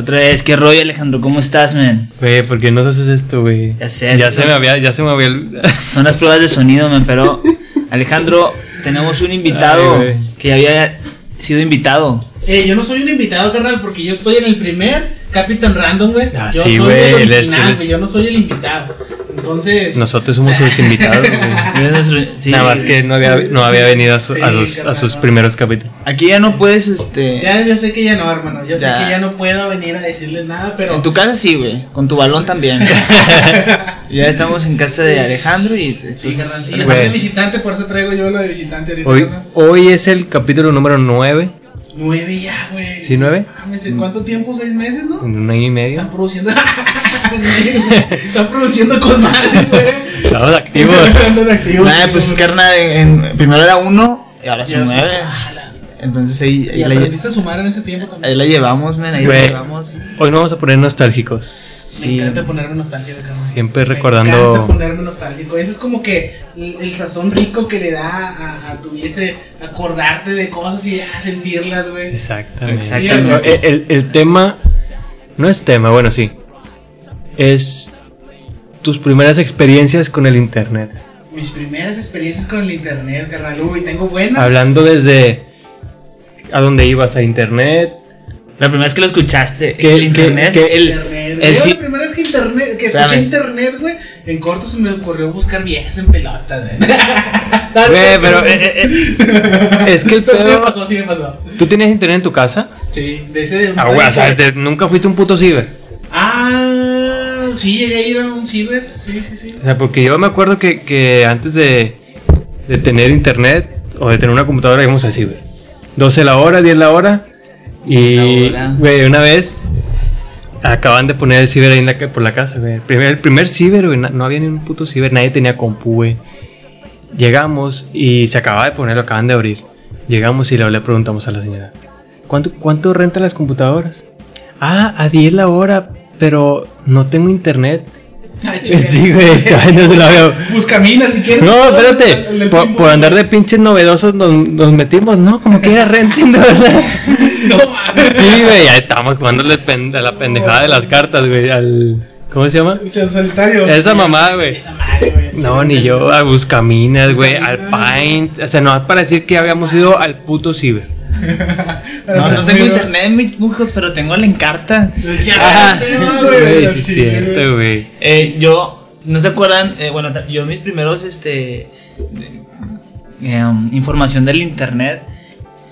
Otra vez, qué rollo, Alejandro, ¿cómo estás, man? Güey, ¿por qué no haces esto, güey? Ya sé, Ya se me había, ya se me había. Son las pruebas de sonido, man, pero Alejandro, tenemos un invitado Ay, güey. que ya había sido invitado. Eh, yo no soy un invitado, carnal, porque yo estoy en el primer Capitán Random, güey. Ah, yo sí, soy güey, el él es- original, él es- güey, yo no soy el invitado. Entonces, Nosotros somos sus invitados. Sí. Nada más que no había, no había venido a, su- a Sí, los- a sus no. primeros capítulos. Aquí ya no puedes, este... ya yo sé que ya no, hermano. Yo Ya. sé que ya no puedo venir a decirles nada, pero. En tu casa sí, güey, con tu balón también. ya estamos en casa de Alejandro y... Sí, carnal, sí, de visitante, por eso traigo yo la de visitante ahorita. Hoy, carnal. hoy es el capítulo número 9. Nueve ya, güey. ¿Sí, nueve? Mames, ¿en ¿Cuánto tiempo? ¿Seis meses, no? En un año y medio. Están produciendo. Están produciendo con madre, güey. Estamos activos. Están activos, Nah, sí, pues güey. carnal, en, primero era uno y ahora son nueve. Entonces ahí, ahí Y la, aprendiste a sumar en ese tiempo también. ahí la llevamos, men, ahí la llevamos. Hoy nos vamos a poner nostálgicos. Me Sí. encanta ponerme nostálgico. Siempre Me recordando- encanta ponerme nostálgico. Ese es como que el, el sazón rico que le da a, a tu ese acordarte de cosas y a sentirlas, güey. Exactamente. Exactamente. El, el- el tema no es tema, bueno, sí. Es tus primeras experiencias con el internet. Mis primeras experiencias con el internet, carnal. Uy, tengo buenas. Hablando desde a dónde ibas a internet. La primera vez que lo escuchaste, ¿Qué- el internet, qué- el, Internet. el Yo sí- la primera vez que internet, que escuché internet, güey, en corto se me ocurrió buscar viejas en pelotas, güey. Güey, pero eh, eh, eh, es que el Pero sí me pedo. pasó, sí me pasó. ¿Tú tienes internet en tu casa? Sí, de ese de un Ah, güey, o sea, nunca fuiste un puto ciber. Ah, sí, llegué a ir a un ciber. Sí, sí, sí. O sea, porque yo me acuerdo que, que antes de, de tener internet o de tener una computadora íbamos al ciber. 12 la hora, 10 la hora. Y, güey, una vez acaban de poner el ciber ahí en la, por la casa, güey. El primer, el primer ciber, güey, no había ni un puto ciber, nadie tenía compu, güey. Llegamos y se acababa de poner, lo acaban de abrir. Llegamos y le, le preguntamos a la señora, ¿cuánto, ¿cuánto rentan las computadoras? Ah, a 10 la hora, pero no tengo internet. Chinga. Sí, güey, ay, no se la veo. Buscamina, si quieres. No, El- espérate. el- el Por, andar de pinches novedosos nos, nos metimos, ¿no? Como que era renting, ¿no? No mames. Sí, güey, ahí estábamos jugándole pen- a la pendejada de las cartas, güey. Al. ¿Cómo se llama? Sea, solitario. Esa mamá, güey. Esa madre, güey. No, ni yo, a Buscaminas, güey, al Paint. O sea, no, para decir que habíamos ido al puto ciber. No, no tengo internet, mis mujos, pero tengo la encarta. Ya, Ah, Güey, sí, es chinga, cierto, güey. Eh, yo, ¿no se acuerdan? Eh, bueno, yo mis primeros, este, em, información del internet,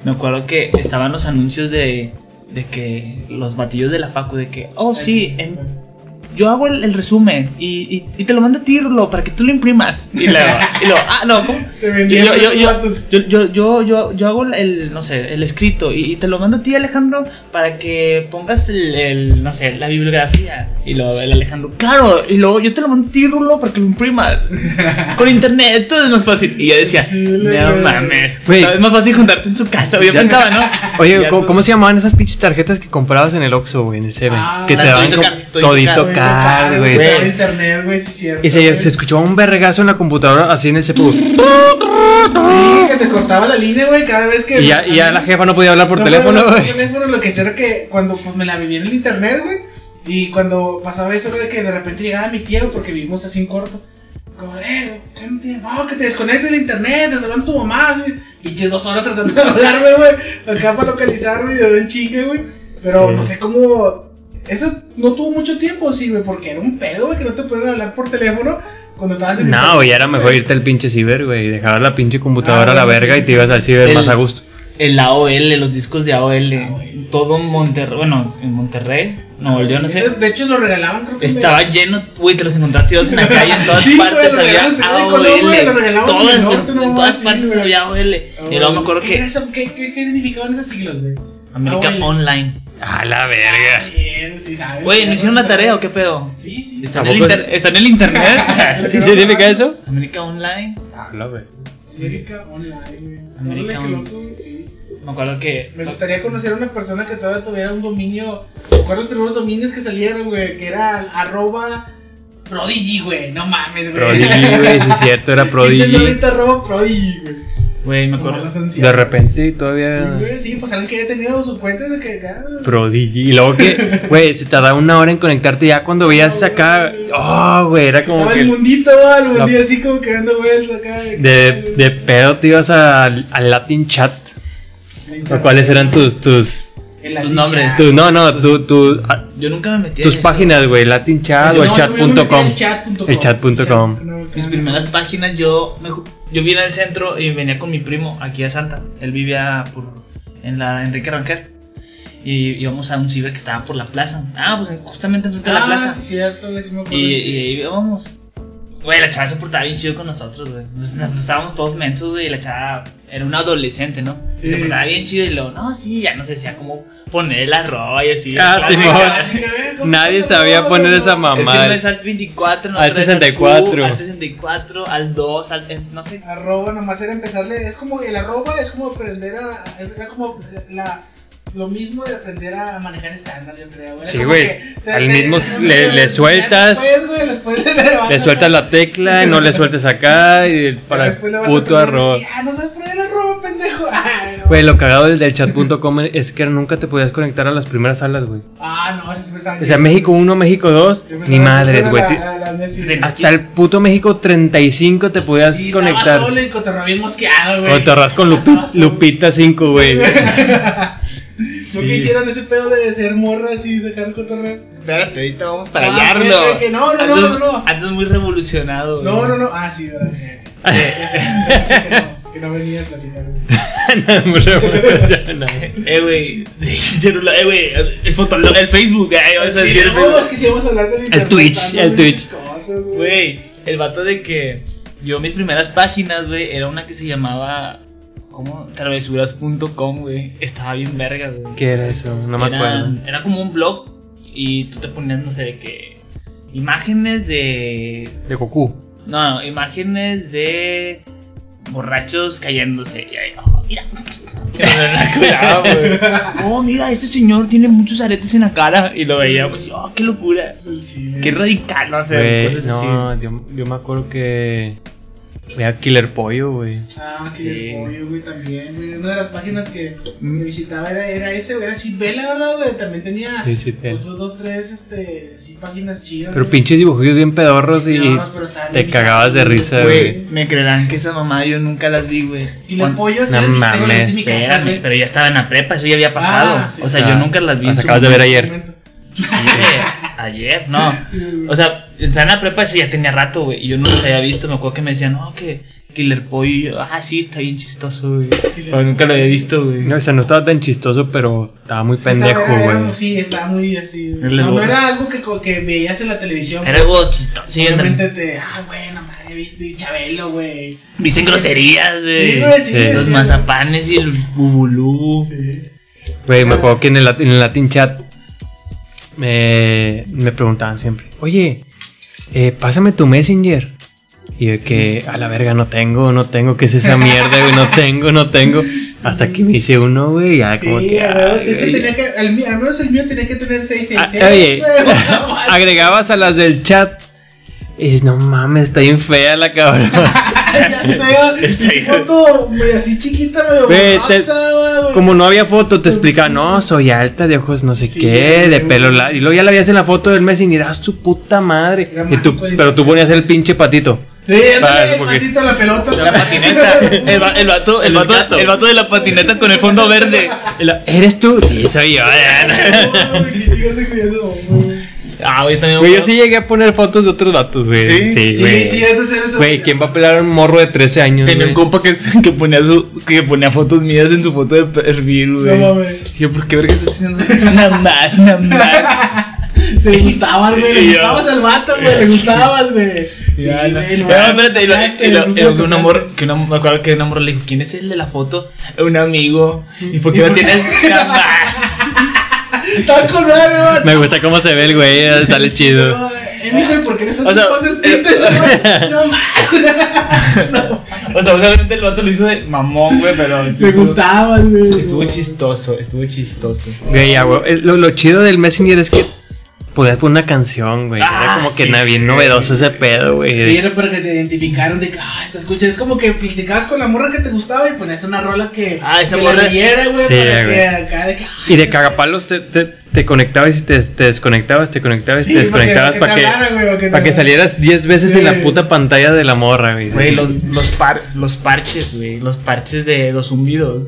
me acuerdo que estaban los anuncios de, de que los batillos de la facu, de que, oh sí, en- yo hago el, el resumen y, y, y te lo mando a ti, Rulo, para que tú lo imprimas. Y luego, y luego, ah, no, ¿cómo? Yo, yo, los yo, yo, yo, yo, yo, yo hago el, no sé, el escrito y, y te lo mando a ti, Alejandro, para que pongas el, el, no sé, la bibliografía. Y luego el Alejandro, claro, y luego yo te lo mando a ti, Rulo, para que lo imprimas. Con internet, todo es más fácil. Y yo decía, no mames, Güey. es más fácil juntarte en su casa. Yo Ya- pensaba, ¿no? Oye, ¿cómo, se llamaban esas pinches tarjetas que comprabas en el Oxxo, güey, en el Seven? Ah, que te daban Todito como Car- Todito todito Güey, car, güey. güey. Usaba internet, güey, sí, cierto. Y se, se escuchaba un vergazo en la computadora así en el CPU. Sí, que te cortaba la línea, güey, cada vez que. Y ya, y ya la jefa no podía hablar por No, teléfono, no, no, güey. por teléfono, lo que sea era que cuando pues, me la vivía en el internet, güey. Y cuando pasaba eso, de que de repente llegaba mi tía, porque vivimos así en corto. Como, eh, ¿qué no tienes? No, que te desconectes del internet, te hablan tu mamá, así. Pinches dos horas tratando de hablarme, güey. Acá para localizarme y de en chingue, güey. Pero Sí. no sé cómo. Eso no tuvo mucho tiempo, sí, güey, porque era un pedo, güey, que no te pueden hablar por teléfono cuando estabas en No, güey, era mejor irte al pinche ciber, güey. Dejabas la pinche computadora Ah, a la verga sí, y te sí, ibas al ciber El- más a gusto. El AOL, los discos de AOL, AOL. todo Monterrey, bueno, en Monterrey, no, yo no sé. Eso, De hecho, lo regalaban, creo que. en Estaba lleno, güey, te los encontraste todos en la calle, en todas Sí, güey, partes lo había regalaban en periódico, no, güey, lo AOL. regalaban en Todas, en partes güey. había AOL. Y luego me acuerdo ¿Qué, que era eso? ¿Qué, qué, qué significaban esas siglas, güey? América. Online. A la verga. Bien, sí sabes. Güey, ¿no hicieron la tarea o qué pedo? Sí, sí. ¿Está en el, inter- está en el internet? ¿Sí significa eso? América Online. A la verga. América Online, güey. América sí. Me acuerdo que. Me gustaría conocer a una persona que todavía tuviera un dominio. ¿Recuerdas los primeros dominios que salieron, güey? Que era arroba Prodigy, güey. No mames, güey. Prodigy, güey, sí es cierto, era ¿Quién Prodigy. tiene ahorita arroba Prodigy, güey? Güey, me acuerdo. De repente todavía. Güey, Sí, pues alguien que haya tenido su cuenta de que acá. Prodigy. Y luego que, güey, se tardaba una hora en conectarte ya cuando veías acá. Oh, güey, era como Estaba que. el mundito, el La- así como que dando vueltas acá. De, de pedo te ibas al al Latin Chat. ¿O ¿Cuáles eran tus, tus, El tus nombres? Chat. tu, no, no, tu, tu, ah, Yo nunca me metí en tus eso. páginas, güey, Latin Chat o el No, yo me metí chat.com? El chat.com. No, Mis acá. primeras páginas, yo me yo en el centro y venía con mi primo aquí a Santa. Él vivía por, en la Enrique Rangel. Y íbamos a un ciber que estaba por la plaza. Ah, pues justamente enfrente de la Ah, plaza. sí, cierto, sí me Y, acuerdo. y ahí íbamos. Güey, la chava se portaba bien chido con nosotros, güey. Nos, nos estábamos todos mensos, güey. y La chava era una adolescente, ¿no? Sí. Se portaba bien chido y luego, no, sí, ya no sé, decía cómo poner la ropa y así. Ah, sí, Así que, güey, ¿cómo Nadie se sabía poner esa Es que mamada. uno es al 24, no Al 64. Al 64, al 2, al. eh, no sé. Arroba nomás era empezarle, es como el arroba es como aprender a, era como la, lo mismo de aprender a manejar estándar, yo creo. Era Sí, güey. Al te- mismo te- le- le sueltas, Después, güey, después le, Le sueltas la tecla, no le sueltes acá y para el puto así, Ah, no sabes poner el arroba, pendejo. Ay, no. Güey, lo cagado del, del chat.com es que nunca te podías conectar a las primeras salas, güey. Ah, no, sí me estaba O sea, México 1, México 2, Yo me ni madres, güey. De- Hasta el puto México 35 te podías Y conectar. Solo y cotorreo bien mosqueado, güey. Arras con Lupi-. Lupita 5, güey. ¿No que hicieron ese pedo de ser morras y sacar cotorreo? Espérate, ahorita vamos para Ah, hallarlo. que- no, no, no, Andas- no, no. Andas muy revolucionado. No, no, no. Ah, sí, verdad. que- que no, que no venía a platicar. güey. Muy revolucionario. Eh, güey. Sí, Eh, güey. El, fotolog, el Facebook, güey. Vas a Sí, decir el no, es que si vamos a hablar del internet, Twitch, el Twitch. Güey, el vato de que yo mis primeras páginas, güey, era una que se llamaba ¿cómo? travesuras.com, güey. Estaba bien verga, güey. ¿Qué era eso? No me era, acuerdo. Era como un blog y tú te ponías, no sé, de que imágenes de De Goku. no, no, imágenes de borrachos cayéndose y ahí, oh, mira. Oh, mira, este señor tiene muchos aretes en la cara y lo veíamos y oh, qué locura. Qué radical, no sé, cosas así. no, yo, yo me acuerdo que. Veía Killer Pollo, güey. Ah, Sí. el pollo, güey, también, güey. Una de las páginas que, Mm. que visitaba era, era ese, güey. Era Sitbela, ¿verdad, güey? También tenía Sí, otros dos, tres, este, sí, páginas chidas. Pero güey. pinches dibujillos bien pedorros y Pedorros, pero estaban te cagabas de risa, Güey, güey. me creerán que esa mamá yo nunca las vi, güey. Cuando- pollo así No mames, en mi casa, Espérame, güey. pero ya estaba en la prepa, eso ya había pasado. Ah, sí. o sea, Ah, yo nunca las vi. las acabas de ver ayer. Ayer, no. O sea, estaba en la prepa, eso ya tenía rato, güey. Y yo no los había visto. Me acuerdo que me decían, no, que Killer Pollo. Yo, ah, sí, está bien chistoso, güey. Pero nunca lo había visto, güey. No, o sea, no estaba tan chistoso, pero estaba muy Sí, pendejo, güey. Sí, estaba muy así. No, no era algo que, que veías en la televisión. Era pues. algo chistoso. Sí, andan- te. Ah, bueno, madre, viste Chabelo, güey. Visten groserías, güey. Sí, güey, sí, Sí. Los sí, mazapanes y el bubulú. Sí. Güey, me acuerdo que en el, en el Latin Chat me, me preguntaban siempre, oye, eh, pásame tu Messenger. Y yo que a la verga no tengo, no tengo, ¿qué es esa mierda, güey? No tengo, no tengo. Hasta que me hice uno, güey, ya Sí, como que... ay, tenía al menos el mío tenía que tener 666. Ah, oye, agregabas a las del chat. Y dices, no mames, está bien fea la cabrón. ya bien. foto medio así chiquita, medio te- güey. Como no había foto, te explica, no, soy alta, de ojos no sé Sí, qué, de pelo largo. Y luego ya la veías en la foto del mes y dirás, su puta madre. Y tú, pero tú ponías el pinche patito. Sí, Ah, ándale, el porque- patito, la pelota. La patineta. El, va- el vato, el, El vato, el vato de la patineta con el fondo verde. ¿Eres tú? Sí, soy yo. Ah, güey, también. Güey, yo sí llegué a poner fotos de otros vatos, güey. ¿Sí? Sí, Sí, güey. sí, es de ser eso. Güey, ¿quién va a pelar a un morro de 13 años, Tenía güey? un compa que, que ponía su, que ponía fotos mías en su foto de perfil, No güey. mames. Y yo, ¿por qué verga estás haciendo eso? Nada más, nada más. Te gustabas, güey. Le gustabas al vato, güey. Le gustabas, güey. Ya, Sí, no. espérate, y lo- y lo- el y grupo lo que un amor, que una, me acuerdo que un amor le dijo, ¿quién es el de la foto? Un amigo. ¿Y por qué no tienes nada más? Está con madre, Me gusta cómo se ve el güey, sale chido. Eh, mijo, ¿y por qué le estás O sea, chupando el eh, pito? No mames. O sea, obviamente el vato lo hizo de mamón, güey, pero Me estuvo, gustabas, güey. estuvo chistoso, estuvo chistoso. Güey, ya, güey. Lo, lo chido del Messenger es que podías poner una canción, güey. Era Ah, como que sí, na- bien novedoso ese pedo, güey. Sí, era para que te identificaran de que, ah, esta escucha. Es como que platicabas con la morra que te gustaba y ponías una rola que. Ah, esa que morra- la leyera, güey. Sí, para güey. que acá de que. ah, Y de cagapalos te, te, te conectabas y te, te desconectabas, te conectabas y Sí, te desconectabas para que- que, para que para que para que salieras 10 veces Sí. en la puta pantalla de la morra, güey. Güey, los, los, par- los parches, güey. Los parches de los zumbidos.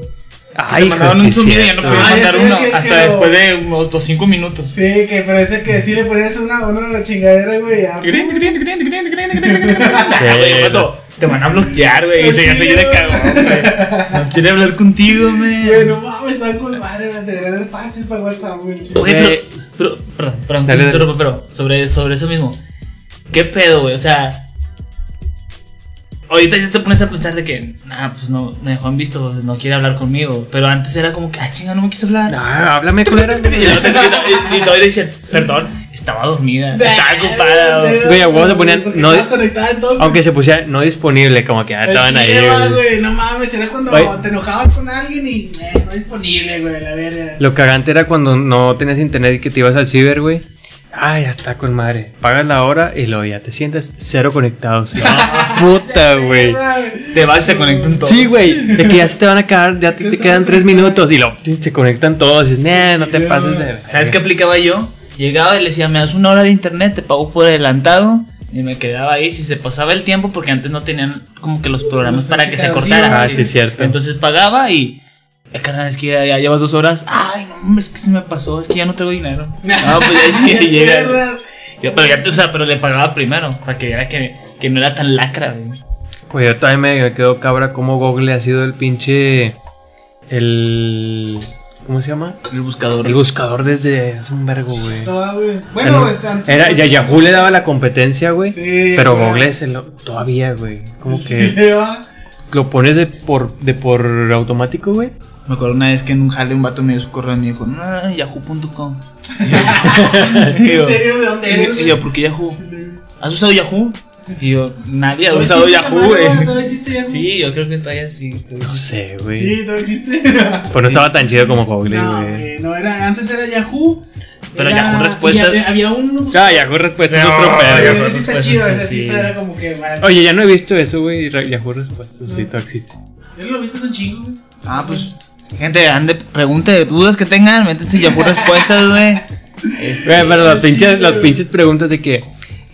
Ay, Te mandaban un sí, zumbido y ya no podías Ah, mandar uno que- hasta que lo- después de unos 5 minutos. Sí, que parece que sí le ponías una, una chingadera, güey. ya. Güey, vato, Te van a bloquear, güey. Y se ya se de cagón, güey. No quiere hablar contigo, Güey, güey. no mames, están con madre, güey. Debería haber parches para WhatsApp, güey. Pero, pero, perdón, perdón, Dale, te dale. interrumpo, pero sobre, sobre eso mismo. ¿Qué pedo, güey? O sea, ahorita ya te pones a pensar de que, nah, pues no, me dejó en visto, no quiere hablar conmigo. Pero antes era como que, ah, chinga, no me quiso hablar. Ah, háblame, culera. Y, luego te- y- y todavía dicen, perdón, estaba dormida, estaba ocupada. Güey. Güey, a huevo te ponían- no-. Aunque se pusiera no disponible, como que ya El estaban ahí, güey. No mames, era cuando te enojabas con alguien y eh, no disponible, güey, la verga. Lo cagante era cuando no tenías internet y que te ibas al ciber, güey. Ah, ya está con madre. Pagas la hora y luego ya te sientes cero conectados. Ah, puta, güey. Te vas y se conectan todos. Sí, güey. De que ya se te van a acabar, ya te, te quedan tres minutos y lo se conectan todos. Y dices, nah, no te pases de. ¿Sabes qué aplicaba yo? Llegaba y le decía, me das una hora de internet, te pago por adelantado. Y me quedaba ahí. Si se pasaba el tiempo, porque antes no tenían como que los programas para que se caducivos. cortara. Ah, sí, es cierto. Entonces pagaba y. Eh, carnal, es que ya, ya llevas dos horas. Ay, no, hombre, es que se me pasó, es que ya no tengo dinero. No, pues ya, ya Sí, llega. ¿verdad? Ya, pero ya, o sea, pero le pagaba primero, para que viera que, que no era tan lacra, güey. Pues yo también me, me quedo cabra como Google ha sido el pinche. El. ¿Cómo se llama? El buscador. El buscador desde hace un vergo, güey. Toda, güey. O sea, Bueno, no- este, antes- era, ya Yahoo le daba la competencia, güey. Sí, pero güey. Google es el, todavía, güey. Es como que Sí, lo pones de por, de por automático, güey. Me acuerdo una vez que en un jale un vato me dio su correo y me dijo, no, yahoo.com. ¿En serio? ¿De dónde eres? Y yo, ¿por qué Yahoo? ¿Has usado Yahoo? Y yo, nadie ha ¿Todavía usado Yahoo, güey. ¿Todavía existe Yahoo? Sí, yo creo que todavía sí. todavía. No sé, güey. Sí, todavía existe. Pues no estaba tan chido como Google, No, güey. güey, no era, antes era Yahoo. Pero era- Yahoo Respuestas- Había, había un. Ah, Yahoo Respuestas es No, otro pedo. Ese sí está chido, sí, ese sí sí. era como que. vale. Oye, ya no he visto eso, güey. Yahoo Respuestas, sí, todo existe. Yo lo he visto, es un chingo, güey. Ah, pues, gente, ande, pregunte, dudas que tengan, métanse en Yahoo Respuestas, güey. Este, pero las pinches, las pinches preguntas de que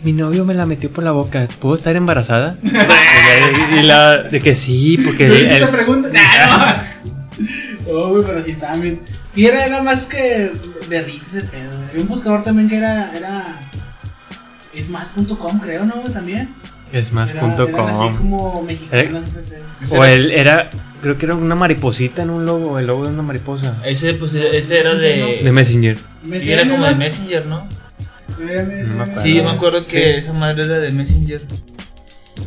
mi novio me la metió por la boca, ¿puedo estar embarazada? y la de que sí, porque Yo el- esa pregunta. Nah, no. Oh, güey, pero sí estaban bien. Sí, era, era más que de risa ese pedo. güey. Había un buscador también que era. era es más.com, creo, ¿no? güey, También. es Era- así más.com. como mexicanos ese pedo. O él era, creo que era una mariposita en un logo, el logo de una mariposa. ese, pues, ese era de. De Messenger. Sí, era como de Messenger, ¿no? No me acuerdo. Sí, yo me acuerdo que esa madre era de Messenger.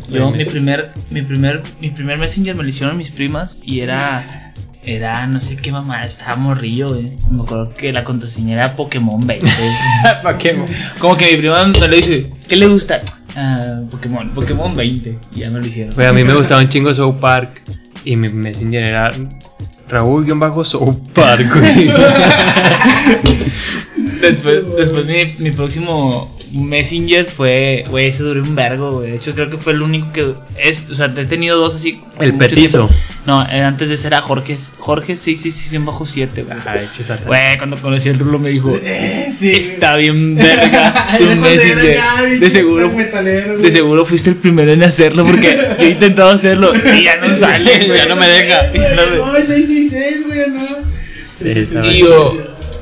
Yo, mi primer, mi primer, mi primer Messenger me lo hicieron mis primas y era, era, no sé qué mamá, estaba morrillo, güey. Me acuerdo que la contraseña era Pokémon 20. ¿Para qué? Como que mi prima me lo dice, ¿qué le gusta? Ah, Pokémon, Pokémon 20. Y ya me lo hicieron. A mí me gustaba un chingo South Park y mi Messenger era Raúl-South Park. Después, después mi próximo Messenger fue, güey, ese duró un vergo, güey. De hecho, creo que fue el único que es, o sea, he tenido dos así. El petizo. tiempo. No, eh, antes de ser a Jorge, Jorge 666 bajo 7, güey. Ay, chisata. Güey, cuando conocí el Rulo me dijo, Eh, sí. está bien verga tu Messenger. De seguro, metalero, de seguro fuiste el primero en hacerlo porque yo he intentado hacerlo y ya no sale, güey, ya no me deja. No, es 666, güey, no. Sí, Y bien. yo,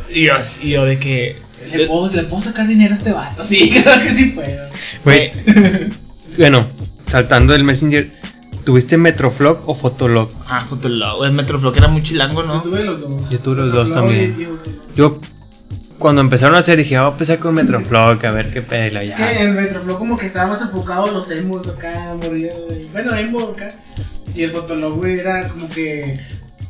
y yo, y yo de que... Le puedo, le puedo sacar dinero a este vato. Sí, claro que sí puedo. Güey, bueno, saltando del Messenger, ¿tuviste Metroflog o Fotolog? Ah, Fotolog, el Metroflow que era muy chilango, Yo ¿no? tuve los dos. Yo tuve los dos también. y- y- Yo, cuando empezaron a hacer, dije, "Ah, voy a empezar con Metroflog, a ver qué pedo. Es Ya. que el Metroflow como que estaba más enfocado a los emos acá, güey. Bueno, emo acá. Y el Fotolog, güey, era como que.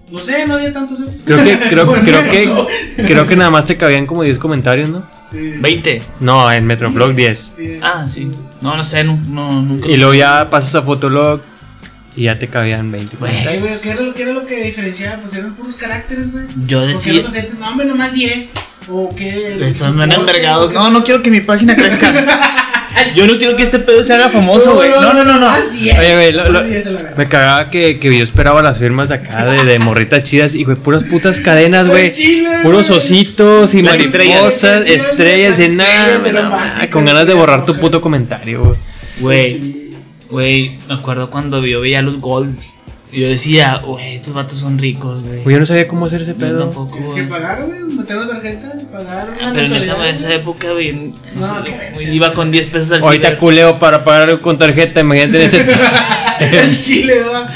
No sé, no había tantos. Creo que, creo, Bueno, creo que, no. creo que nada más te cabían como 10 comentarios, ¿no? Sí. 20. No, en Metroflog 10. Sí. Ah, sí. No, no sé, no, no, nunca. Y luego ya pasas a Fotolog y ya te cabían 20 Güey, Ay, güey, comentarios. ¿qué era, lo, ¿qué era lo que diferenciaba? Pues eran puros caracteres, güey. Yo decía. los objetos, no, hombre, nomás 10. ¿O qué? Son envergados. No, no quiero que mi página crezca. Yo no quiero que este pedo se haga famoso, güey. No, no, no, no. Haz 10. Oye, güey, lo- lo- Haz 10 a la verga. Me cagaba que, que yo esperaba las firmas de acá de, de morritas chidas y, güey, puras putas cadenas, güey. Puros ositos y Las mariposas, estrellas. estrellas, y nada, estrellas de lo no, básico, con ganas de borrar tu puto comentario, güey. Güey, güey, me acuerdo cuando yo veía los golds. Yo decía, güey, estos vatos son ricos, güey. Yo no sabía cómo hacer ese pedo. tampoco, Tienes que güey. pagar, güey, meter tarjeta, pagar una Ah, Pero en esa, mensualidad, esa época, güey, no No, sé, qué güey, verga, iba con 10 pesos al Ahorita ciber. culeo para pagar con tarjeta, imagínate en ese. El chile, va.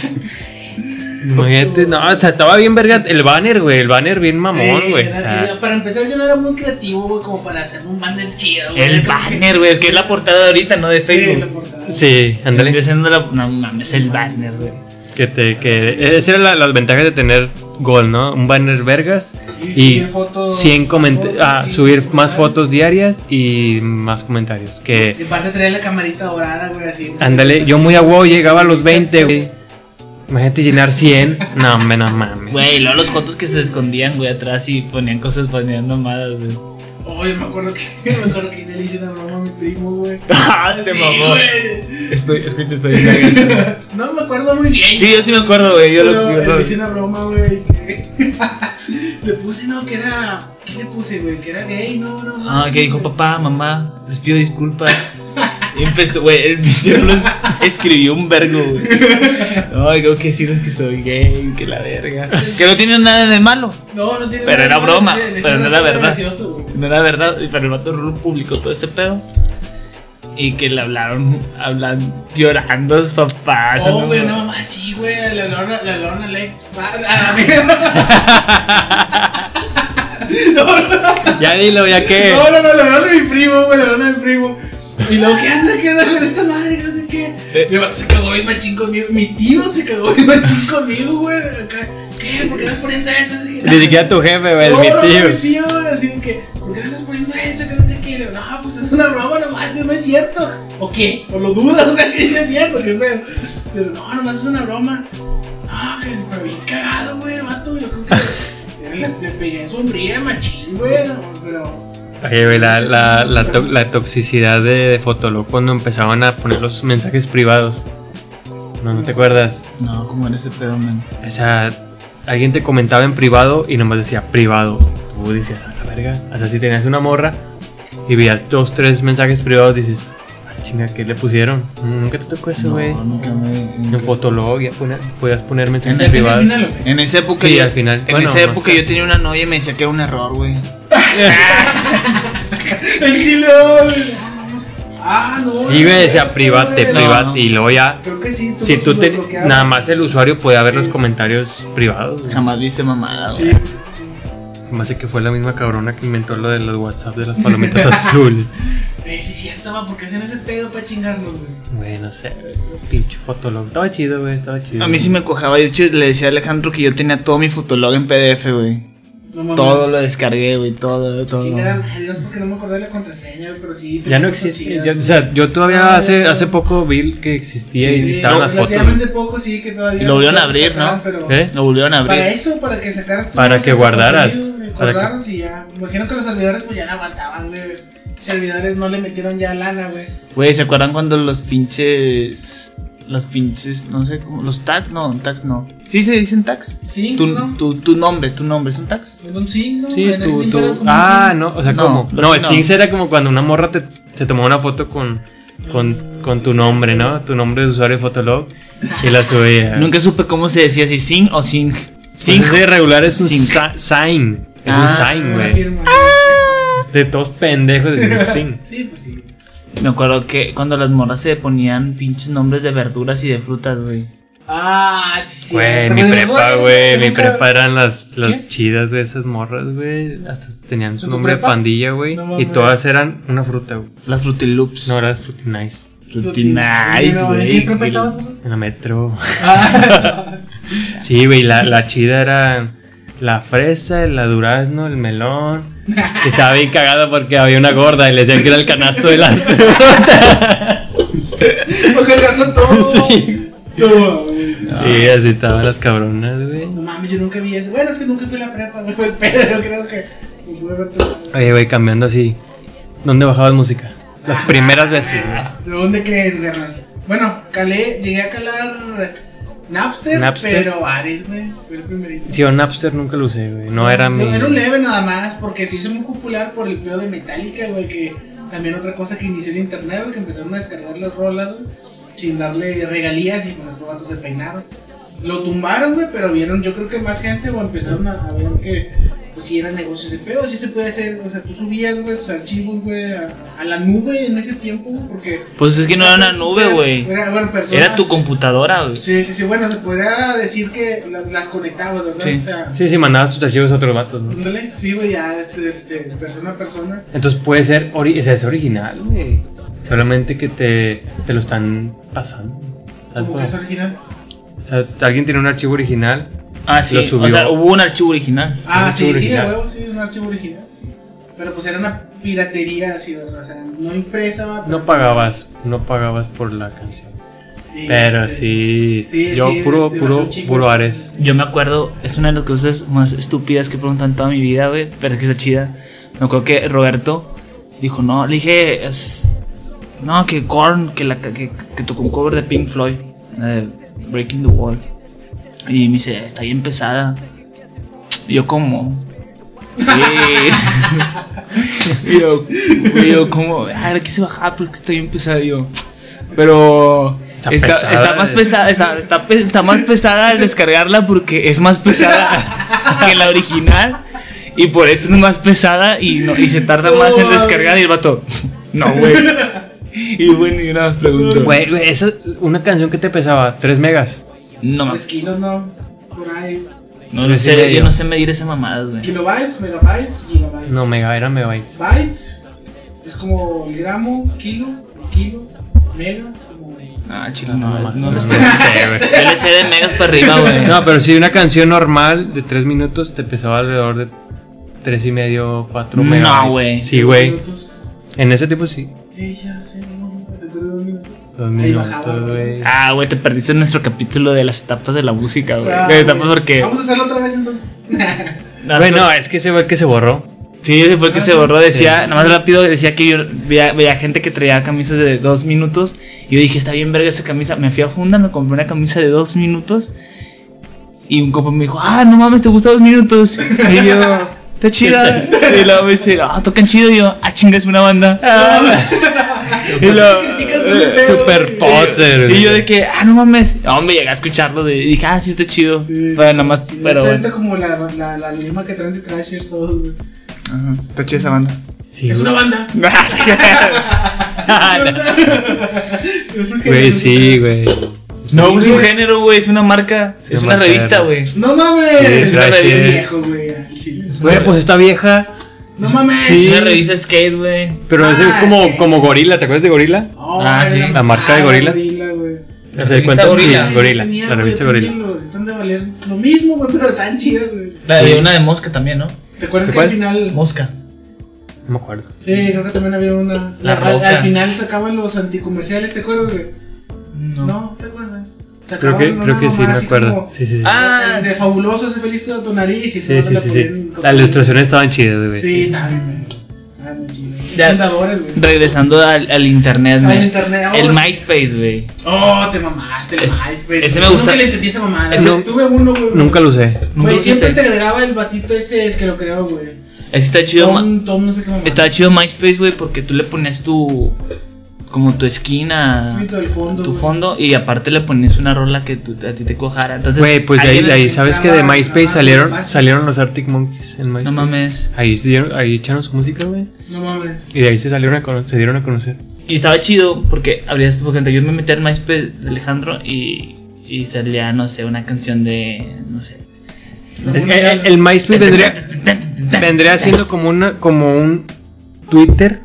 imagínate, no, o sea, estaba bien verga el banner, güey. El banner bien mamón, Sí, güey. era- o sea, Para empezar, yo no era muy creativo, güey, como para hacer un banner chido, güey. El banner, güey, que es la portada de ahorita, no de Sí, la Facebook. portada. sí, ándale. Vendría siendo la- No mames, el banner, güey. Que te, que esas eran la- las ventajas de tener Gol, ¿no? Un banner vergas Y y subir fotos- 100 comentarios, fotos, ah, subir más fotos diarias y más comentarios. Que, Y aparte traía la camarita dorada, güey, así. ándale, yo muy a huevo llegaba a los 20, güey. Imagínate llenar 100. No, hombre, no mames. Güey, luego los fotos que se escondían, güey, atrás y ponían cosas, ponían mamadas, güey. Oye, me acuerdo que me acuerdo que le hice una broma a mi primo, güey. Ah, se Sí, mamó. Estoy, escucha, estoy en la No me acuerdo muy bien. Sí, yo sí me acuerdo, güey. Yo Pero lo, yo lo- le hice una broma, güey. que- le puse, no, que era. ¿Qué le puse, güey? Que era gay, no, no. Ah, que dijo papá, mamá, les pido disculpas. Empezó, güey, el bicho lo es- escribió un vergo, güey. No, digo que sí, no, que soy gay, que la verga. Que no tiene nada de malo. No, no tiene Pero nada era de malo, broma, pero no era verdad. gracioso. No era verdad, pero el vato Rulo publicó todo ese pedo. Y que le hablaron, hablan, llorando a sus papás. Oh, ¿no? güey, una mamá así, güey. Le hablaron a- le hablaron a Alex. A. No, no, Ya dilo, ya que. no, no, no, le hablaron a mi primo, güey. Le hablaron a mi primo. Y luego, ¿qué anda? ¿Qué anda con esta madre? No sé qué. Y el vato se cagó bien machín conmigo. Mi tío se cagó bien machín conmigo, güey. Acá, ¿Qué? ¿Por qué estás poniendo eso? Así que, Ni siquiera tu jefe, güey, no, mi no, tío. mi tío, así de que, ¿por qué le estás poniendo eso? No qué. Digo, No, pues es una broma nomás, no es cierto. ¿O qué? ¿O lo dudas? O sea, que es cierto, qué feo. Pero no, nomás es una broma. No, que es pero bien cagado, güey, el vato. Yo creo que le, le pegué en sombría, machín, güey. no, Pero. Oye, güey, la, la, la, to- la toxicidad de, de Fotolog cuando empezaban a poner los mensajes privados. No, no te acuerdas. No, como en ese pedo, man. O sea, alguien te comentaba en privado y nomás decía privado. Tú decías, a la verga. O sea, si tenías una morra y veías dos, tres mensajes privados, dices, ah, chinga, ¿qué le pusieron? Nunca te tocó eso, güey. No, nunca me. En Fotolog ya poner- podías poner mensajes privados. final. En esa época. Sí, yo- al final. En Bueno, esa no época sé. yo tenía una novia y me decía que era un error, güey. El chile, güey. Ah, no. Sí, güey, decía private, güey. No, private. no. Y luego ya, Creo que sí. si tú te. Nada más el usuario podía ver los comentarios privados. güey. Jamás viste mamada, güey. sí. Me hace que fue la misma cabrona que inventó lo de los WhatsApp de las palomitas azules. Eh, sí, es cierto, va, porque hacen ese pedo para chingarnos, güey. Güey, no sé, pinche fotolog. Estaba chido, güey, estaba chido. A mí sí me cojaba. De hecho, le decía a Alejandro que yo tenía todo mi fotolog en PDF, güey. No. Todo lo descargué, güey. Todo, todo. Chingada Dios, porque no me acordé de la contraseña, güey, pero sí. Ya no existe. ya- o sea, yo todavía Ah, hace, hace poco vi que existía Sí, y estaban las fotos. poco, sí, que todavía. Lo volvieron a abrir, ¿no? pero- ¿Eh? Lo volvieron a Para abrir. eso, para que sacaras tu Para que guardaras, para Guardaras y ya. Me imagino que los servidores, pues ya no aguantaban, güey. Servidores no le metieron ya lana, güey. Güey, ¿se acuerdan cuando los pinches. Los pinches, no sé cómo. Los tags, no, tags no. Sí, se dicen tags. Sí, Tu, ¿no? tu, tu nombre, tu nombre, ¿son tags? Un. Sí, ese tú, tiempo era tú. como un Ah, no, o sea, No, como. No, el no. Sings era como cuando una morra te, te tomó una foto con, con, con tu nombre, ¿no? Tu nombre de usuario de Fotolog y la subía. Nunca supe cómo se decía, si sing o sing. Pues Sing. ese regular es un Sing. sa- sign. Es un Ah, sign, Una güey. firma. De todos pendejos decir sign. Sí, pues sí. Me acuerdo que cuando las morras se ponían pinches nombres de verduras y de frutas, güey. Ah, sí, sí. Güey, mi prepa, güey. Mi nunca- prepa eran las, las chidas de esas morras, güey. Hasta tenían su ¿En tu nombre de prepa? pandilla, güey. No y mames. todas eran una fruta, güey. Las frutiloops. No, era fruity nice. Frutinais, No, ¿En güey. qué prepa estabas, güey? En la metro. Ah, Sí, güey, la, la chida era la fresa, el durazno, el melón. Estaba bien cagado porque había una gorda y le decían que era el canasto de la fruta. Voy cargando todo. Sí. No, güey. Sí, así estaban las cabronas, güey. No mames, yo nunca vi eso. Bueno, es que nunca fui a la prepa, yo creo que. Oye, güey, cambiando así. ¿Dónde bajabas música? Las primeras veces, güey. ¿De dónde crees, carnal? Bueno, calé, llegué a calar Napster, Napster. pero Ares, güey. Fue el primerito. Sí, yo Napster nunca lo usé, güey. No era mi. Era un leve nada más, porque se hizo muy popular por el pedo de Metallica, güey, que también otra cosa que inició el internet, güey, que empezaron a descargar las rolas, güey, sin darle regalías y pues estos vatos se peinaron. Lo tumbaron, güey, pero vieron, yo creo que más gente, o empezaron a, a ver que, pues sí era negocio ese pedo, sí se puede hacer, o sea, tú subías, güey, tus archivos, güey, a, a la nube en ese tiempo, güey, porque... Pues es que no era una nube, güey. Era, bueno, persona- Era tu computadora, güey. Sí, sí, sí, bueno, se podría decir que la- las conectabas, ¿verdad? Sí. O sea, Sí, sí, mandabas tus archivos a otros vatos, ¿no? ándale, sí, güey, ya, este, de, de persona a persona. Entonces puede ser, ori- o sea, es original, güey. Solamente que te, te lo están pasando. ¿Sabes Como que es cómo? original. O sea, alguien tiene un archivo original. Ah, sí. Lo subió. O sea, hubo un archivo original. Ah, sí, sí, a huevo, sí, un archivo original. sí. Pero pues era una piratería así, o sea, no impresa, No pagabas, no pagabas por la canción. Pero este, sí, sí, yo sí, puro, este, puro, puro Ares. Yo me acuerdo, es una de las cosas más estúpidas que he preguntado en toda mi vida, güey. Pero es que está chida. Me acuerdo que Roberto dijo, no, le dije, es, no, que Korn, que, la, que, que tocó un cover de Pink Floyd, de Breaking the Wall. Y me dice, está bien pesada. Y yo, como. y yo, y yo, como, ah, la quise bajar porque está bien pesada. Y yo, pero. Está Está, pesada, está más pesada, está, está pe- está más pesada al descargarla porque es más pesada que la original y por eso es más pesada y, no, y se tarda más en descargar y el vato, no güey. Y bueno, yo nada más pregunto. Güey, güey, esa una canción que te pesaba 3 megas. No mames. kilos, no, por ahí. No, no sé, medio. yo no sé medir esas mamadas, güey. Kilobytes, megabytes, gigabytes. No, mega, era megabytes. Bytes es como el gramo, kilo, kilo, mega. Ah, chido, no, no, No, lo sé. güey. Yo le sé de megas para arriba, güey. No, pero si una canción normal de 3 minutos te pesaba alrededor de 3 y medio, 4 No, megabytes. güey. Sí, güey. minutos. En ese tiempo sí. Ella se Dos Ahí minutos, bajaba, güey. Ah, güey, te perdiste en nuestro capítulo de las etapas de la música, güey. Ah, porque. Vamos a hacerlo otra vez entonces. Bueno, es que ese fue el que se borró. Sí, ese fue el que se borró. Decía, Sí. nada más rápido, decía que yo veía, veía gente que traía camisas de dos minutos. Y yo dije, está bien verga esa camisa. Me fui a Funda, me compré una camisa de dos minutos. Y un compa me dijo, ah, no mames, te gusta dos minutos. Y yo, está chida. y luego me dice, ah, tocan chido. Y yo, ah, chinga, es una banda. y pedo, Super poser. y yo de que, ah, no mames. Hombre, llegué a escucharlo. De, y dije, ah, sí está chido. Sí. Bueno, nada más, Sí, pero está bueno. como la, la, la lima que traen de Trashers todos, güey. Ajá, Está chida esa banda. Sí, Es güey. una banda. Es un Güey, género. sí, güey. No, es un género, güey, es una marca, Sí, es una marca, revista, güey. No mames. Sí, es una revista viejo. Güey, pues esta vieja. No mames. Sí. Una revista skate, güey. Pero es Ah, como, es que- como gorila, ¿te acuerdas de gorila? Oh, Ah, sí, la marca de ah, Gorila. Gorila, güey. La ¿Se revista cuenta? Gorila. Sí, gorila. Tenía, La revista gorila. los- Están de valer lo mismo, güey, pero tan chidas, güey. La de una de mosca también, ¿no? ¿Te acuerdas ¿De que al final. Mosca. No me acuerdo. Sí, creo que también había una. La al, Roca. al final sacaban los anticomerciales, ¿te acuerdas, güey? No. No, Creo que, creo que sí, me acuerdo. como, Sí, sí, sí. Ah, de fabuloso ese feliz de tu nariz y sí, eso sí, le sí, sí. Las ilustraciones estaban chidas, güey. Sí, estaban bien. Estaban muy chidas. Ya. Regresando al, al internet, Al El. MySpace, güey. Oh, te mamaste, el Es- MySpace. ese me gusta. Nunca le entendí esa mamada. Ese- Tuve uno, güey. Nunca lo usé. Nunca Güey, lo siempre te agregaba el batito ese, el que lo creó, güey. Ese está chido. Tom, Tom, no sé qué mamá. Estaba chido MySpace, güey, porque tú le ponías tu. Como tu esquina. Del fondo, Tu fondo. Y aparte le ponías una rola que tú- a ti te cojara. Entonces. Güey, pues de ahí, ahí, ¿sabes que de MySpace salieron, salieron los Arctic Monkeys en MySpace? No mames. Ahí, se dieron- ahí echaron su música, güey. No mames. Y de ahí se salieron a se dieron a conocer. Y estaba chido porque abrías, por ejemplo, yo me metí en MySpace de Alejandro y, y salía, no sé, una canción de, no sé. No el, el MySpace vendría, vendría siendo como una, como un Twitter.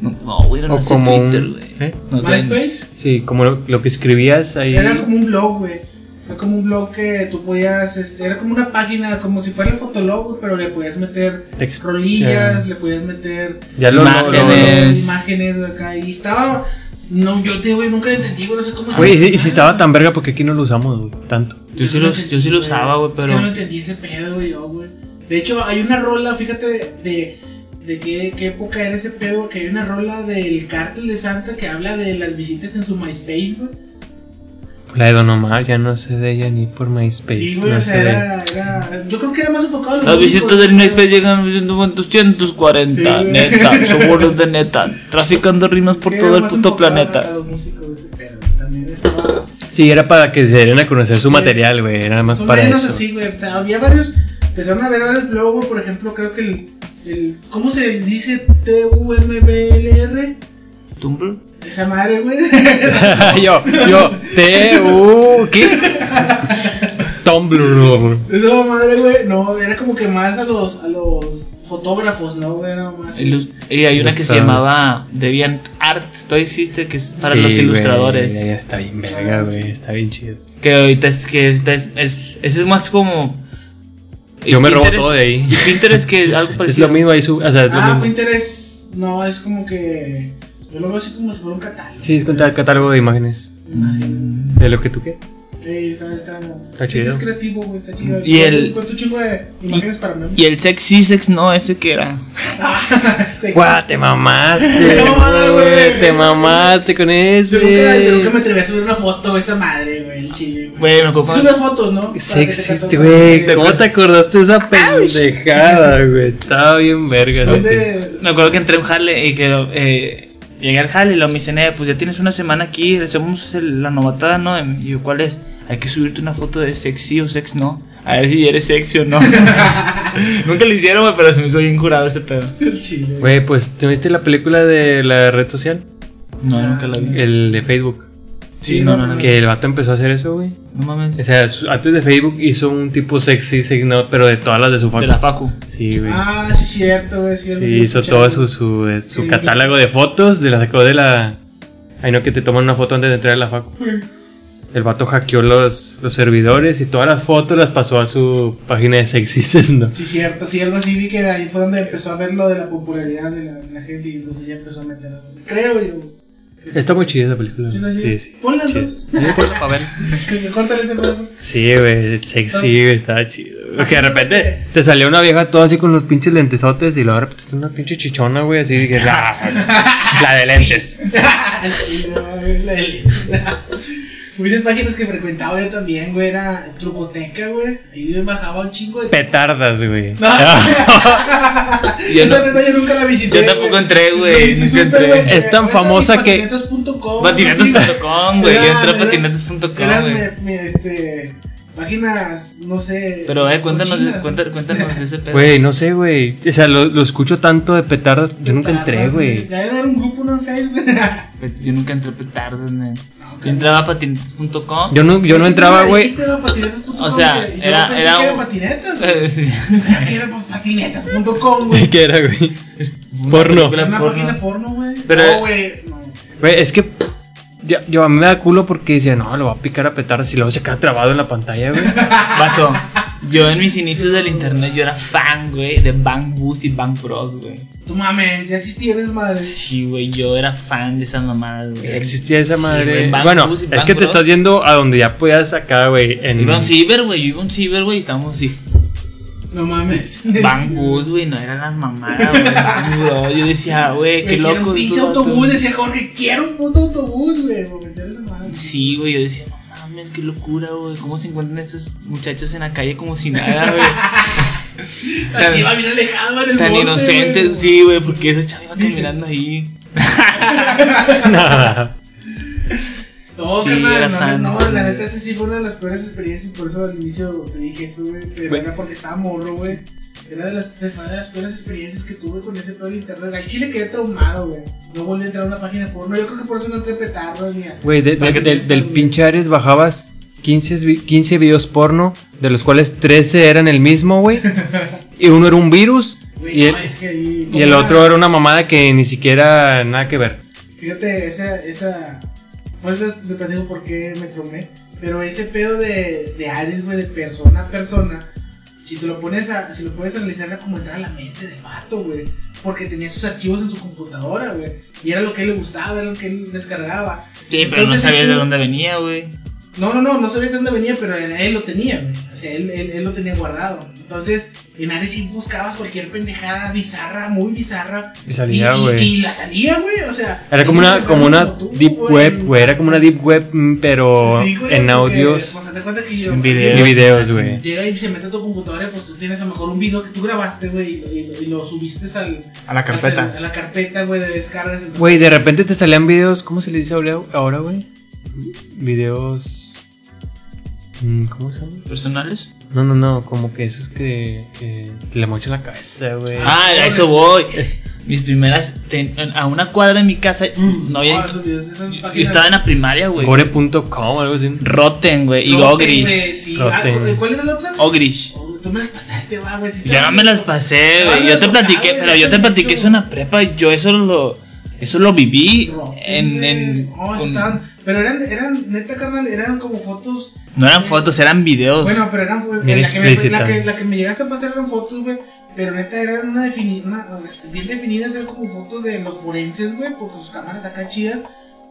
No, no, güey, no O sé como Twitter, un- güey. ¿eh? No, no. MySpace Sí, como lo, lo que escribías ahí. era como un blog, güey. Era como un blog que tú podías, este, era como una página, como si fuera el Fotolog, güey, pero le podías meter Text- rolillas, le podías meter Ya lo, lo- lo- lo- Imágenes. imágenes, güey, acá. Y estaba, no, yo te, güey, nunca lo entendí, güey, no sé cómo se Güey, y si- y si estaba tan verga porque aquí no lo usamos, güey, tanto. Yo sí, lo, yo sí lo usaba, güey, Es que no pero. entendí ese pedo, güey, yo, güey. De hecho, hay una rola, fíjate, de, de qué, qué época era ese pedo, que hay una rola del cártel de Santa que habla de las visitas en su MySpace, güey. La de Don Omar, ya no sé de ella ni por MySpace. Sí, güey, no o sé sea, de- era, era- Yo creo que era más enfocado a los Las visitas del. NIP llegan con 240, Sí, neta, sobornos de neta, traficando rimas por todo el puto a- A planeta. los músicos de ese pedo. También estaba. Sí, era para que se dieran a conocer su Sí. material, güey. Era más Son para menos eso. así, güey. O sea, había varios. Empezaron a ver varios blogs, güey. Por ejemplo, creo que el. El ¿Cómo se dice T-U-M-B-L-R? ¿Tumblr? Esa madre, güey. yo, yo, T, U, ¿qué? Tumblr. Esa madre, güey. No, era como que más a los, a los fotógrafos, ¿no, güey? Era más. Ilus- Y hay una que se llamaba Deviant Art, todavía existe, que es para Sí, los güey, ilustradores. ya está bien verga, güey. Está bien chido. Que ahorita es que es, es, ese es más como. Yo me robo todo de ahí. Y Pinterest que algo Es parecido. lo mismo ahí, su- o sea, es lo Ah, mismo. Pinterest. No, es como que. Yo lo veo así como si fuera un catálogo. Sí, es contar catálogo de imágenes. Imagen. De lo que tú quieras. Sí, está, está, Está sí, chido. Es creativo, güey, está chido. Y el- un chingo de imágenes para mí. Y el sexy sex no, ese que era. Guau, te mamaste, No, güey. güey. Te mamaste con Yo nunca, yo nunca me atreví a subir una foto de esa madre, güey, me fotos, ¿no? Sexy, güey. ¿Cómo te acordaste de esa pendejada, güey? Estaba bien verga. ¿Dónde? Me acuerdo que entré a un jale y que eh, llegué al jale y lo me dicen, eh, pues ya tienes una semana aquí, hacemos el- la novatada, ¿no? Y yo, ¿cuál es? Hay que subirte una foto de sexy o sex, ¿no? A ver si eres sexy o no. Nunca lo hicieron, güey, pero se me hizo bien curado ese pedo. El chile. Güey, pues, ¿te viste la película de la red social? No, nunca la vi. El de Facebook. Sí, no, no, no. Que el vato empezó a hacer eso, güey. No mames. O sea, antes de Facebook hizo un tipo sexy signal, pero de todas las de su facu. De la facu. Sí, güey. Ah, sí, cierto, güey. Sí, sí, hizo todo su, su, eh, su Sí. catálogo de fotos, de la sacó de la... Ay, no, que te toman una foto antes de entrar a la facu. El vato hackeó los, los servidores y todas las fotos las pasó a su página de sexy ¿no? Sí, cierto, sí, algo así vi que ahí fue donde empezó a ver lo de la popularidad de la, de la gente y entonces ya empezó a meter. Creo yo. Está muy chida esa película. Sí, está chida. Sí, sí. Ponla. Sí, ponla pa' ver. Que que. Sí, güey, sexy, güey, estaba chido. Porque de repente te salió una vieja toda así con los pinches lentesotes y luego de repente es una pinche chichona, güey, así dije, la, la de lentes. Es la del- Muchas páginas que frecuentaba yo también, güey, era Trucoteca, güey. Ahí me bajaba un chingo de. Petardas, güey. No. Yo Esa no- neta yo nunca la visité. yo tampoco entré, güey, Sí, sí, Es tan famosa que- Patinetas.com. Patinetas.com, güey. Yo entré a patinetas.com, Eran, güey. me- me- este, páginas, no sé. Pero, eh, cuéntanos, cuéntanos de ese pedo. Güey, no sé, güey. O sea, lo, lo escucho tanto de petardas. Yo nunca entré, Petardas, güey. Ya era un grupo, ¿no? En Facebook. Yo nunca entré a petardos, güey. Yo entraba a patinetas.com. Yo no, yo no entraba, güey. era O sea, era- pensé era que un- patinetas, güey. Eh, sí. Que era pues, patinetas.com, güey. ¿Qué era, güey? Una Porno. película Era una porno. página porno, güey. Pero- no, güey. No. Güey, es que yo, yo a mí me da culo porque decía, no, lo voy a picar a petardas y luego se queda trabado en la pantalla, güey. Vato, yo en mis inicios del internet yo era fan, güey, de Bang Bus y Bang Bros, güey. Tú mames, ya existía esa madre. Sí, güey, yo era fan de esas mamadas, güey. Existía esa Sí, madre. güey, bueno, es que te estás yendo a donde ya podías acá, güey. En... Iba un ciber, güey, yo iba un ciber, güey, y estábamos así. No mames. Bang Bus, güey, no eran las mamadas, güey. Yo decía, güey, qué quiero loco. Un pinche autobús, decía Jorge, quiero un puto autobús, güey. Sí, güey, yo decía, no mames, qué locura, güey. ¿Cómo se encuentran estos muchachos en la calle como si nada, güey? Así va bien alejado en el Tan monte, inocentes, güey. sí, güey, porque esa chava iba caminando ahí. No, Sí, carnal, no, no, la güey. neta, esa sí fue una de las peores experiencias, por eso al inicio te dije eso, güey, pero Güey. era porque estaba morro, güey. Era de las, de, fue de las peores experiencias que tuve con ese pedo de internet. Al chile quedé traumado, güey. No volví a entrar a una página porno. Yo creo que por eso no entré a... Güey, de- de- Para que del- del pinche Ares bajabas 15, vi- 15 videos porno, de los cuales 13 eran el mismo, güey. Y uno era un virus. Güey, Y no, el, es que ahí... y el otro era una mamada que ni siquiera nada que ver. Fíjate, esa, esa, por eso te platico por qué me traumé, pero ese pedo de, de Ares, güey, de persona a persona, si te lo pones a, si lo puedes analizar era como entrar a la mente del vato, güey, porque tenía sus archivos en su computadora, güey, y era lo que a él le gustaba, era lo que él descargaba. Sí, pero no sabías de dónde venía, güey. No, no, no, no sabías de dónde venía, pero él, él lo tenía, güey, o sea, él, él, él lo tenía guardado. Entonces, en Ares sí buscabas cualquier pendejada bizarra, muy bizarra. Y salía, y- güey. Y, la salía, güey, o sea. Era como una, como una tú, deep web, güey. Era como una deep web, mm, pero Sí, en porque, audios Pues te cuenta que yo. En videos. y videos, güey. Llega y se mete a tu computadora, pues tú tienes a lo mejor un video que tú grabaste, güey, y, lo- y lo- y lo subiste al, A la carpeta. a la carpeta, güey, de descargas. Güey, de repente te salían videos, ¿cómo se le dice ahora, güey? Videos... mm, ¿Cómo se llama? ¿Personales? No, no, no, como que esos que, que te le mochan la cabeza, güey. Ah, a eso voy. Mis primeras. ten- a una cuadra de mi casa. No había. Ah, yo estaba en la primaria, güey. Gore.com, algo así. Rotten, güey. Y Rotten, güey, Ogrish. sí. Rotten. Ah, ¿Cuál es el otro? Ogrish. Oh, Tú me las pasaste, güey. sí Ya me las pasé, Ah, güey. Yo te platiqué, pero yo te platiqué eso en la prepa. y Yo eso lo. Eso lo viví en. en con- estaban. Pero eran, eran, neta, carnal, eran como fotos. no eran fotos, eran videos. Bueno, pero eran fo- Bien la que, la, que, la que me llegaste a pasar eran fotos, güey. Pero neta eran una definida, bien definidas, eran como fotos de los forenses, güey, porque sus cámaras acá chidas.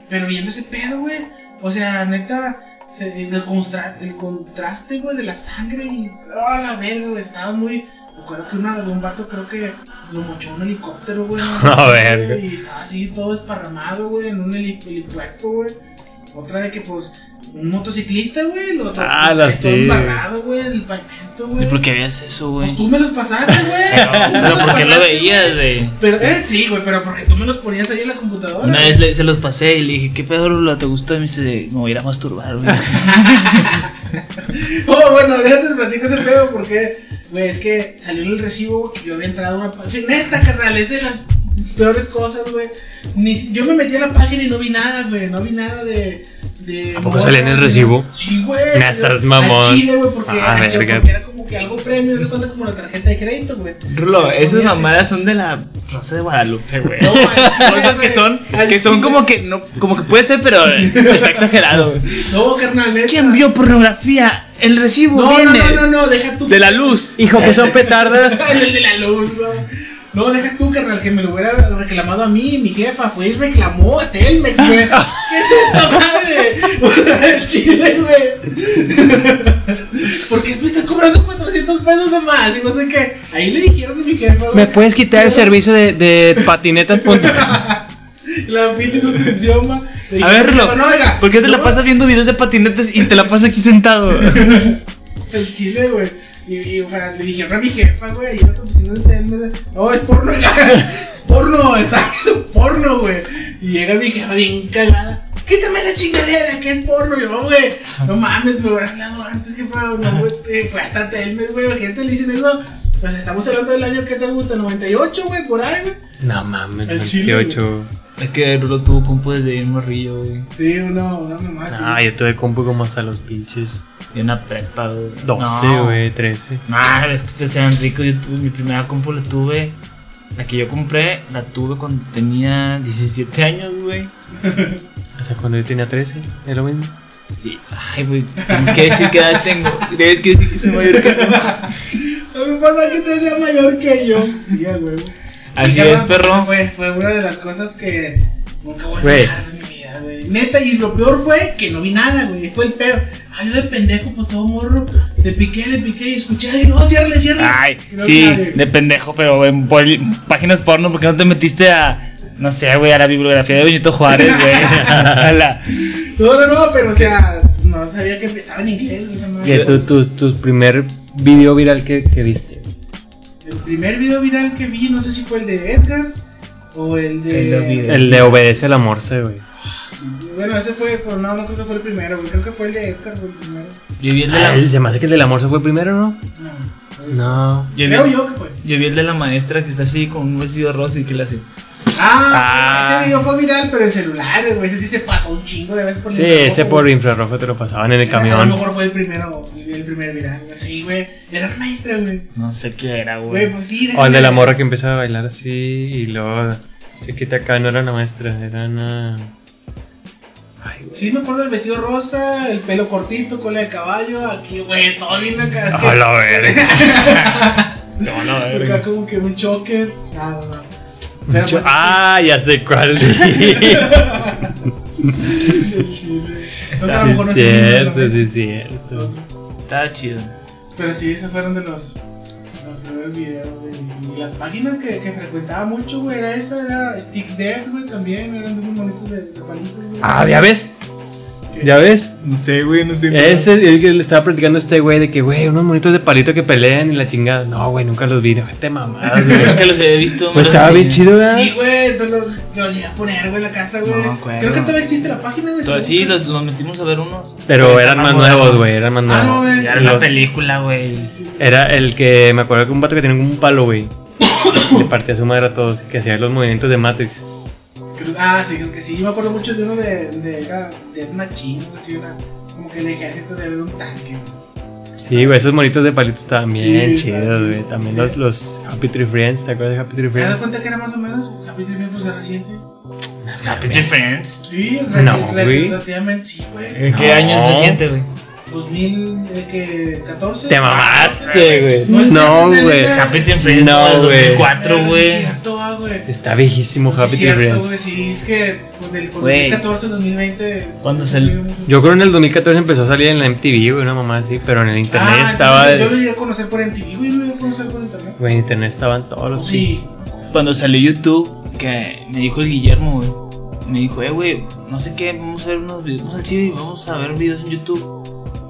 Pero viendo ese pedo, güey. O sea, neta, se- el, el contraste, güey, de la sangre y. ¡Ah, la verga, güey! Estaba muy. Me acuerdo que una de un vato creo que lo mochó un helicóptero, güey. A verga. Y estaba así todo esparramado, güey, en un heli- helipuerto, güey. Otra de que, pues, un motociclista, güey, lo otro. Ah, las todo sí. embarrado, güey, el pavimento, güey. ¿Y por qué veías eso, güey? Pues tú me los pasaste, güey. Pero ¿por qué lo veías, güey. Pero, eh, sí, güey, pero porque tú me los ponías ahí en la computadora. Una vez le- se los pasé y le dije, ¿qué pedo Rulo? te gustó? Y me dice, me voy a ir a masturbar, güey. Oh, bueno, déjate te platico ese pedo porque, güey, es que salió en el recibo que yo había entrado a una página. Neta, carnal, es de las peores cosas, güey. Ni, yo me metí a la página y no vi nada, güey. No vi nada de. de ¿A poco salía en el recibo? Sí, güey. Me mamón. Chile, güey, porque, Ah, verga. porque era como que algo premio, de cuenta como la tarjeta de crédito, güey. Rulo, esas mamadas son de la Rosa de Guadalupe, güey. No, Cosas que son, que son como que no, como que puede ser, pero está exagerado. No, carnal. ¿Quién vio pornografía? El recibo No, no, viene no, no, no, deja tú. de la luz. Hijo, que son petardas. el de la luz, güey. No, deja tú, carnal, que me lo hubiera reclamado a mí, mi jefa, fue y reclamó a Telmex, güey. ¿Qué es esta madre? El chile, güey. Porque me está cobrando 400 pesos de más y no sé qué. Ahí le dijeron a mi jefa, güey. ¿Me puedes quitar el servicio de, de patinetas? La pinche suscripción, ma. A dije, ver, Rulo, "Jefa, no, oiga, ¿por qué te la pasas viendo videos de patinetes y te la pasas aquí sentado? El chile, güey. Y, y, o sea, le dijeron a mi jefa, güey, ahí en las oficinas de Telmex. No, es porno. Es porno, está viendo porno, güey. Y llega mi jefa bien cagada. Quítame esa chingadera, que es porno. Y yo, güey, no mames, me hubiera hablado antes, jefa. No, güey, fue hasta Telmex, güey. La gente le dicen eso. Pues estamos hablando del año que te gusta, 98, güey, por ahí, güey. No mames, El chile, 28. Es que Rulo tuvo compu desde bien morrillo, güey. Sí, uno, una mamá así. Ah, yo tuve compu como hasta los pinches Y una prepa, güey. 12, No. güey, 13. Nah, es que ustedes sean ricos. Yo tuve mi primera compu, la tuve. La que yo compré, la tuve cuando tenía 17 años, güey. O sea, cuando yo tenía 13, era lo mismo. Sí, ay, güey. Tienes que decir qué edad tengo. Debes que decir que soy mayor que tú. No me pasa que te sea mayor que yo. Sí, güey. Así es, perro. Fue, fue una de las cosas que nunca voy a Güey. olvidar en mi vida, güey. Neta, y lo peor fue que no vi nada, güey. Fue el pedo. Ay, yo de pendejo, pues todo morro. Le piqué, le piqué y escuché. Ay, no, ciérrale, ciérrale. Ay, no sí, de pendejo, pero en páginas porno, ¿por qué no te metiste a, no sé, güey, a la bibliografía de Benito Juárez, güey? A la- No, no, no, pero o sea, no sabía que estaba en inglés, güey, esa madre. Que tu, tu, tu primer video viral que, que viste. El primer video viral que vi, no sé si fue el de Edgar o el de. El de. El de Obedece a la Morse, güey. Sí, bueno, ese fue, pero no, no creo que fue el primero, güey. Creo que fue el de Edgar, fue el primero. Yo vi el de Ah, la, se me hace que el de la Morse fue primero, ¿no? No. No. yo Creo vi, yo que fue. yo vi el de la maestra que está así con un vestido rosa y que le hace. Ah, Ah. ese video fue viral, pero en celulares, güey. Ese sí se pasó un chingo de veces por Sí, infrarrojo, ese güey. por infrarrojo te lo pasaban en el Ese A lo camión. mejor fue el primero, el primer viral. güey. Sí, güey. Era una maestra, güey. No sé qué era, Güey, güey. pues sí. O el de la morra que empieza a bailar así y luego se quita acá. No era una maestra, era una. Ay, güey. Sí, me acuerdo del vestido rosa, el pelo cortito, cola de caballo. Aquí, güey, todo bien acá. A la verga. No, no, Acá como que un choker. Ah, no, no. Pero pues, Ah, ya sé cuál dices. el chile. Entonces, a lo mejor no es es cierto, es cierto. Estaba chido. Pero sí, esos fueron de los, los primeros videos, güey. Y las páginas que, que frecuentaba mucho, güey, era esa, era Stick Dead, güey, también, eran de unos monitos de, de palitos, güey. Ah, ya ves. ¿Ya ves? No sé, güey, no sé. Ese es el que le estaba platicando a este güey de que, güey, unos monitos de palito que pelean y la chingada. No, güey, nunca los vi. Gente mamadas, güey. Que los he visto. Pues estaba bien chido, ¿verdad? Sí, güey, te los, te los llegué a poner, güey, en la casa, güey. No, Creo que todavía existe la página, güey. Sí, los, los metimos a ver unos. Pero eran estaban más modernos. nuevos, güey, eran más Ah, no, nuevos. era la Los- película, güey. Era el que me acuerdo que un vato que tenía un palo, güey. Le partía su madre a todos, que hacía los movimientos de Matrix. Creo- Ah, sí, creo que sí. Yo me acuerdo mucho de uno de, de, Dead Machine, así, una. Como que el ejército de ver un tanque. Sí, güey, esos monitos de palitos estaban bien Sí, chidos, güey. También los, los Happy Tree Friends, ¿te acuerdas de Happy Tree ¿Te das Friends? cuenta que era más o menos? Capítulo bien, pues, es reciente. Happy Tree Friends. Sí, No, güey. relativamente, sí, güey. ¿En qué No. año es reciente, güey? 2014. Te mamaste, güey. No es No, güey. esa- Happy Tree Friends, No, güey. 2004, Es güey. cierto, ah, güey. Está viejísimo Happy es cierto, Friends. güey, sí, es que pues, del pues, Güey. 2014 al 2020. Cuando se- se Yo creo en el 2014 empezó a salir en la MTV, güey, una mamá así, pero en el internet Ah, estaba. Yo lo llegué a conocer por MTV, güey, no lo llegué a conocer por internet. Güey, en internet estaban todos los Sí. Cuando salió YouTube, que me dijo el Guillermo, güey. Me dijo, eh, güey, no sé qué, vamos a ver unos videos. Vamos al cine y vamos a ver videos en YouTube.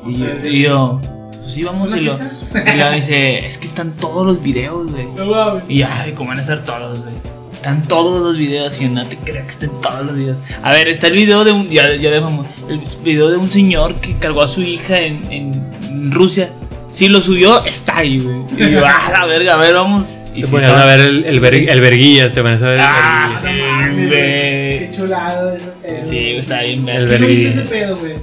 Y ver y yo, pues sí, vamos. ¿Son Y lo, y luego dice, es que están todos los videos, güey. No. Y ya, ¿cómo van a estar todos, güey? Están todos los videos y yo no te creo que estén todos los videos. A ver, está el video de un. Ya, ya dejamos. El video de un señor que cargó a su hija en, en Rusia. Si lo subió, está ahí, güey. Y yo, ah, la verga, a ver, vamos. Y Te sí ponían estaba- a ver el, el, ver- el verguillas, te ponías a ver el Ah, verguillas. sí, güey. Qué chulada ese pedo. Sí, está bien, El verga. ¿Quién lo hizo ese pedo, güey?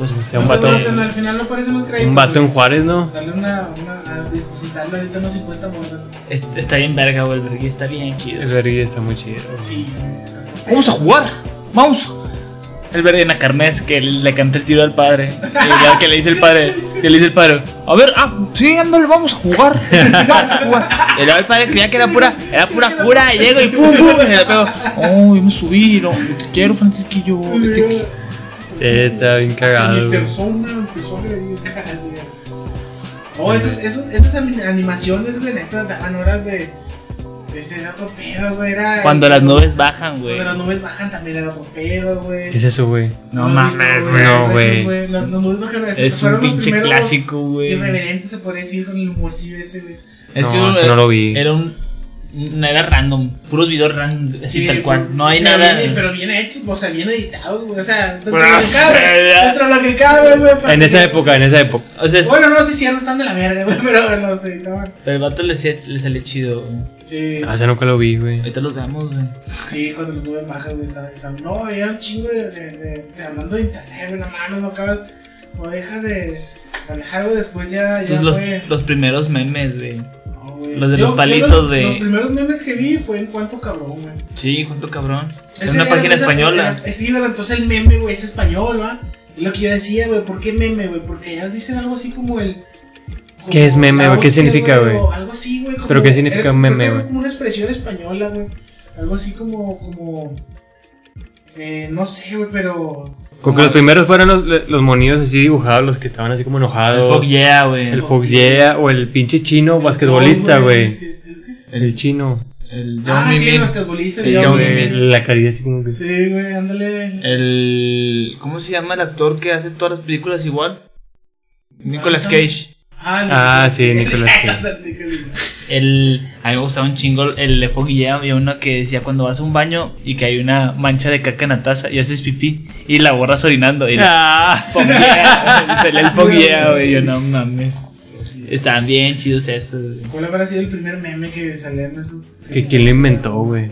Pues, O sea, un No, vato- no, no, Al final no aparecen los créditos. Un vato en. Juárez, ¿no? Dale una, una, a depositarle ahorita unos 50 monedas. es- está bien verga, güey. El verga está bien chido. El verguilla está muy chido. Sí. Vamos a jugar, vamos. El verga en la carnes que le canta el tiro al padre. Y que le dice el padre, que le dice el padre, a ver, ah, sí, ándale, vamos a jugar. Vamos a jugar. Y luego el padre creía que era pura, era pura cura, y llego y pum, pum, y le pego, oh, yo me subí, no, yo te quiero, Francisquillo. yo te qui-". Sí, está bien cagado. mi güey. persona empezó a. Oh, esos, esas ani- animaciones, güey, neta, daban horas de. Ese era otro pedo, güey. Era. Cuando las nubes bajan, güey. Cuando las nubes bajan también era otro pedo, güey. ¿Qué es eso, güey? No visto, mames, güey. no, güey. Las, nubes bajan Es fueron un pinche clásico, güey. Irreverentes, se podría decir, con el humorcillo ese, güey. Es No, que ese no lo vi. Era un. No era random, puros videos random, así Sí, tal cual. pero- No hay pero nada. bien- pero bien hechos, o sea, bien editados, güey. O sea, dentro Pues, de lo que cabe. ya. Dentro de lo que cabe, güey. En que- esa época, en esa época. O sea, Bueno, no sé si ya no están de la verga, güey, pero los editaban. pero el vato le, le sale chido, güey. Sí. Ah, ese nunca lo vi, güey. Ahorita los veamos, güey. Sí, cuando las nubes bajan, güey, estaba, estaba- No, era un chingo de, de, de, de- Hablando de internet, güey, no mames, no acabas. No dejas de manejar, güey, después ya, ya Entonces, los, fue. los primeros memes, güey. No, güey. los de Yo- los palitos los, de- Los primeros memes que vi fue en cuanto cabrón, güey. Sí, junto cabrón. Es una era- página esa- española. era- Sí, ¿verdad? Entonces el meme, güey, es español, ¿va? Y lo que yo decía, güey, ¿por qué meme, güey? Porque ya dicen algo así como el. como ¿Qué es meme, güey? ¿Qué significa, güey? Algo así, güey. ¿Pero qué significa era- un meme, güey? Como una expresión española, güey. Algo así como. como eh, no sé, güey, pero. Como que los primeros fueron los, los monidos así dibujados, los que estaban así como El enojados. fuck yeah, güey. El Fox Yeah, o el pinche chino basquetbolista, güey. ¿El qué? El chino. El Ah, sí, el basquetbolista. El el John La carilla así como que. Sí, güey, ándale. El. ¿Cómo se llama el actor que hace todas las películas igual? Nicolas Ah. Ah, sí, Nicolas Cage. El. A mí me gustaba un chingo el de yeah. Había uno que decía cuando vas a un baño y que hay una mancha de caca en la taza y haces pipí y la borras orinando. Y Ah, yeah. Sale el yeah, güey. Yo no mames. Estaban bien chidos esos. ¿Cuál habrá sido el primer meme que salía en esos? que quién lo inventó, güey.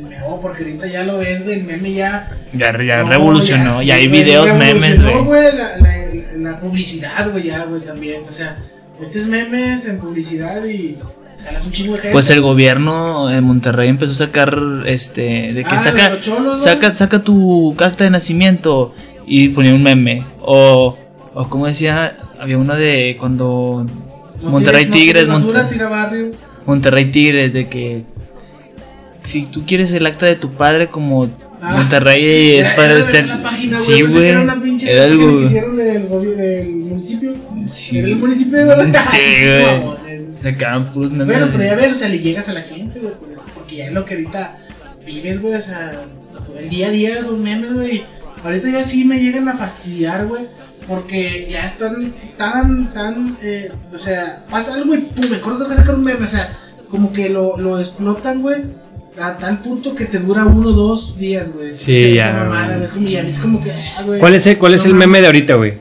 No, porque ahorita ya lo ves, güey. El meme ya. Ya, ya No, revolucionó. ya, Ya sí, hay videos memes, güey. La, la, la, publicidad, güey, ya, güey, también. O sea, metes memes en publicidad y jalas un chingo de gente. Pues el gobierno de Monterrey empezó a sacar este de que Ah, de saca cholos, ¿no? saca saca tu acta de nacimiento y ponía un meme o o como decía había uno de cuando No Monterrey no Tigres tires basura, Monte- tira barrio. Monterrey Tigres de que si tú quieres el acta de tu padre como Ah. Monterrey es para el sí güey Era pinche era algo que hicieron del, municipio. sí, Era el municipio de Sí, güey. Quedaron puros memes. Bueno, pero ya ves, o sea, le llegas a la gente, güey, por eso, porque ya es lo que ahorita vives, güey, o sea, todo el día a día esos memes, güey. Ahorita ya sí me llegan a fastidiar, güey, porque ya están tan, tan, eh, o sea, pasa algo y pum, me acuerdo que sacar un meme, o sea, como que lo, lo explotan, güey. A tal punto que te dura uno o dos días, güey. Sí, ya, Esa mamada, Es como, ya, es como que, ah, güey. ¿Cuál es el, cuál es el meme mames. de ahorita, güey?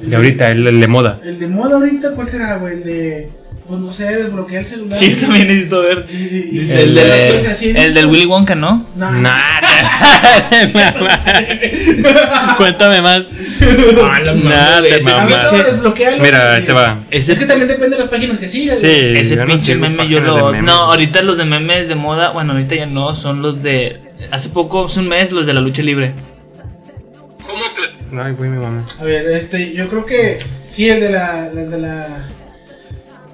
De ahorita, el, el de moda. El de moda ahorita, ¿cuál será, güey? El de, pues no sé, desbloquear el celular. Sí, también necesito ver. Y- y- y- Este, El el, de- de- o sea, sí, el del Willy Wonka, ¿no? No, Nada. Cuéntame más. Nada, te ese A ver, mamas. no. Mira, ahí te va. Ese, Es que también depende de las páginas que sigas. Sí. ese no pinche sigo meme yo lo. No, ahorita los de memes de moda, bueno, ahorita ya no, son los de. Hace poco, hace un mes, los de la lucha libre. Ay, güey, mi mamá. A ver, este, yo creo que sí, el de la, el de la.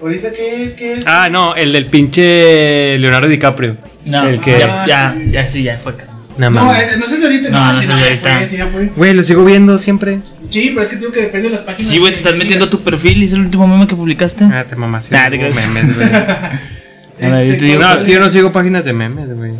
Ahorita qué es, qué es. Ah, no, el del pinche Leonardo DiCaprio. No, el que. ya, ya, sí. ya, sí, ya fue. Nada no, más. eh, no sé de ahorita, no, No, no sé no, de ya ahorita. fue, sí, ya fue. Güey, lo sigo viendo siempre. Sí, pero es que digo que depende de las páginas. Sí, güey, te estás que metiendo sigas. tu perfil y es el último meme que publicaste. Ah, te mamás. Nah, te memes, güey. Este, No, ¿cuál es que yo no sigo páginas de memes, güey.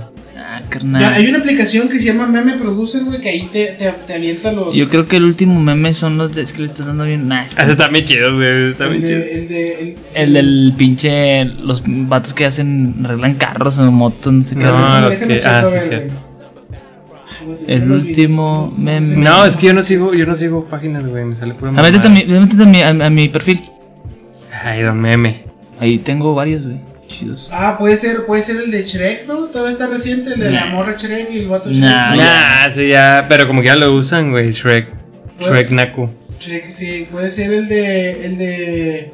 Ah, hay una aplicación que se llama Meme Producer, güey, que ahí te, te, te avienta los. Yo creo que el último meme son los de. Es que le estás dando bien. Nah, Ah, está- ese está bien chido, güey. Está el, bien chido. de, el de. El, El del pinche. Los vatos que hacen. arreglan carros o motos, no sé qué. No, Déjame los checo, que- ah, a sí, güey, El último meme. No, es que yo no sigo, yo no sigo páginas, güey. Me sale pura métete a mi, a mi, a, a mi perfil. Ay, don meme. Ahí tengo varios, güey. Chidos. Ah, puede ser, puede ser el de Shrek, ¿no? Todavía está reciente, el de la morra Shrek y el vato Shrek. Nah, ¿no? Nah, sí, ya. Pero como que ya lo usan, güey. Shrek. Shrek Naku. Shrek, sí, puede ser el de. El de.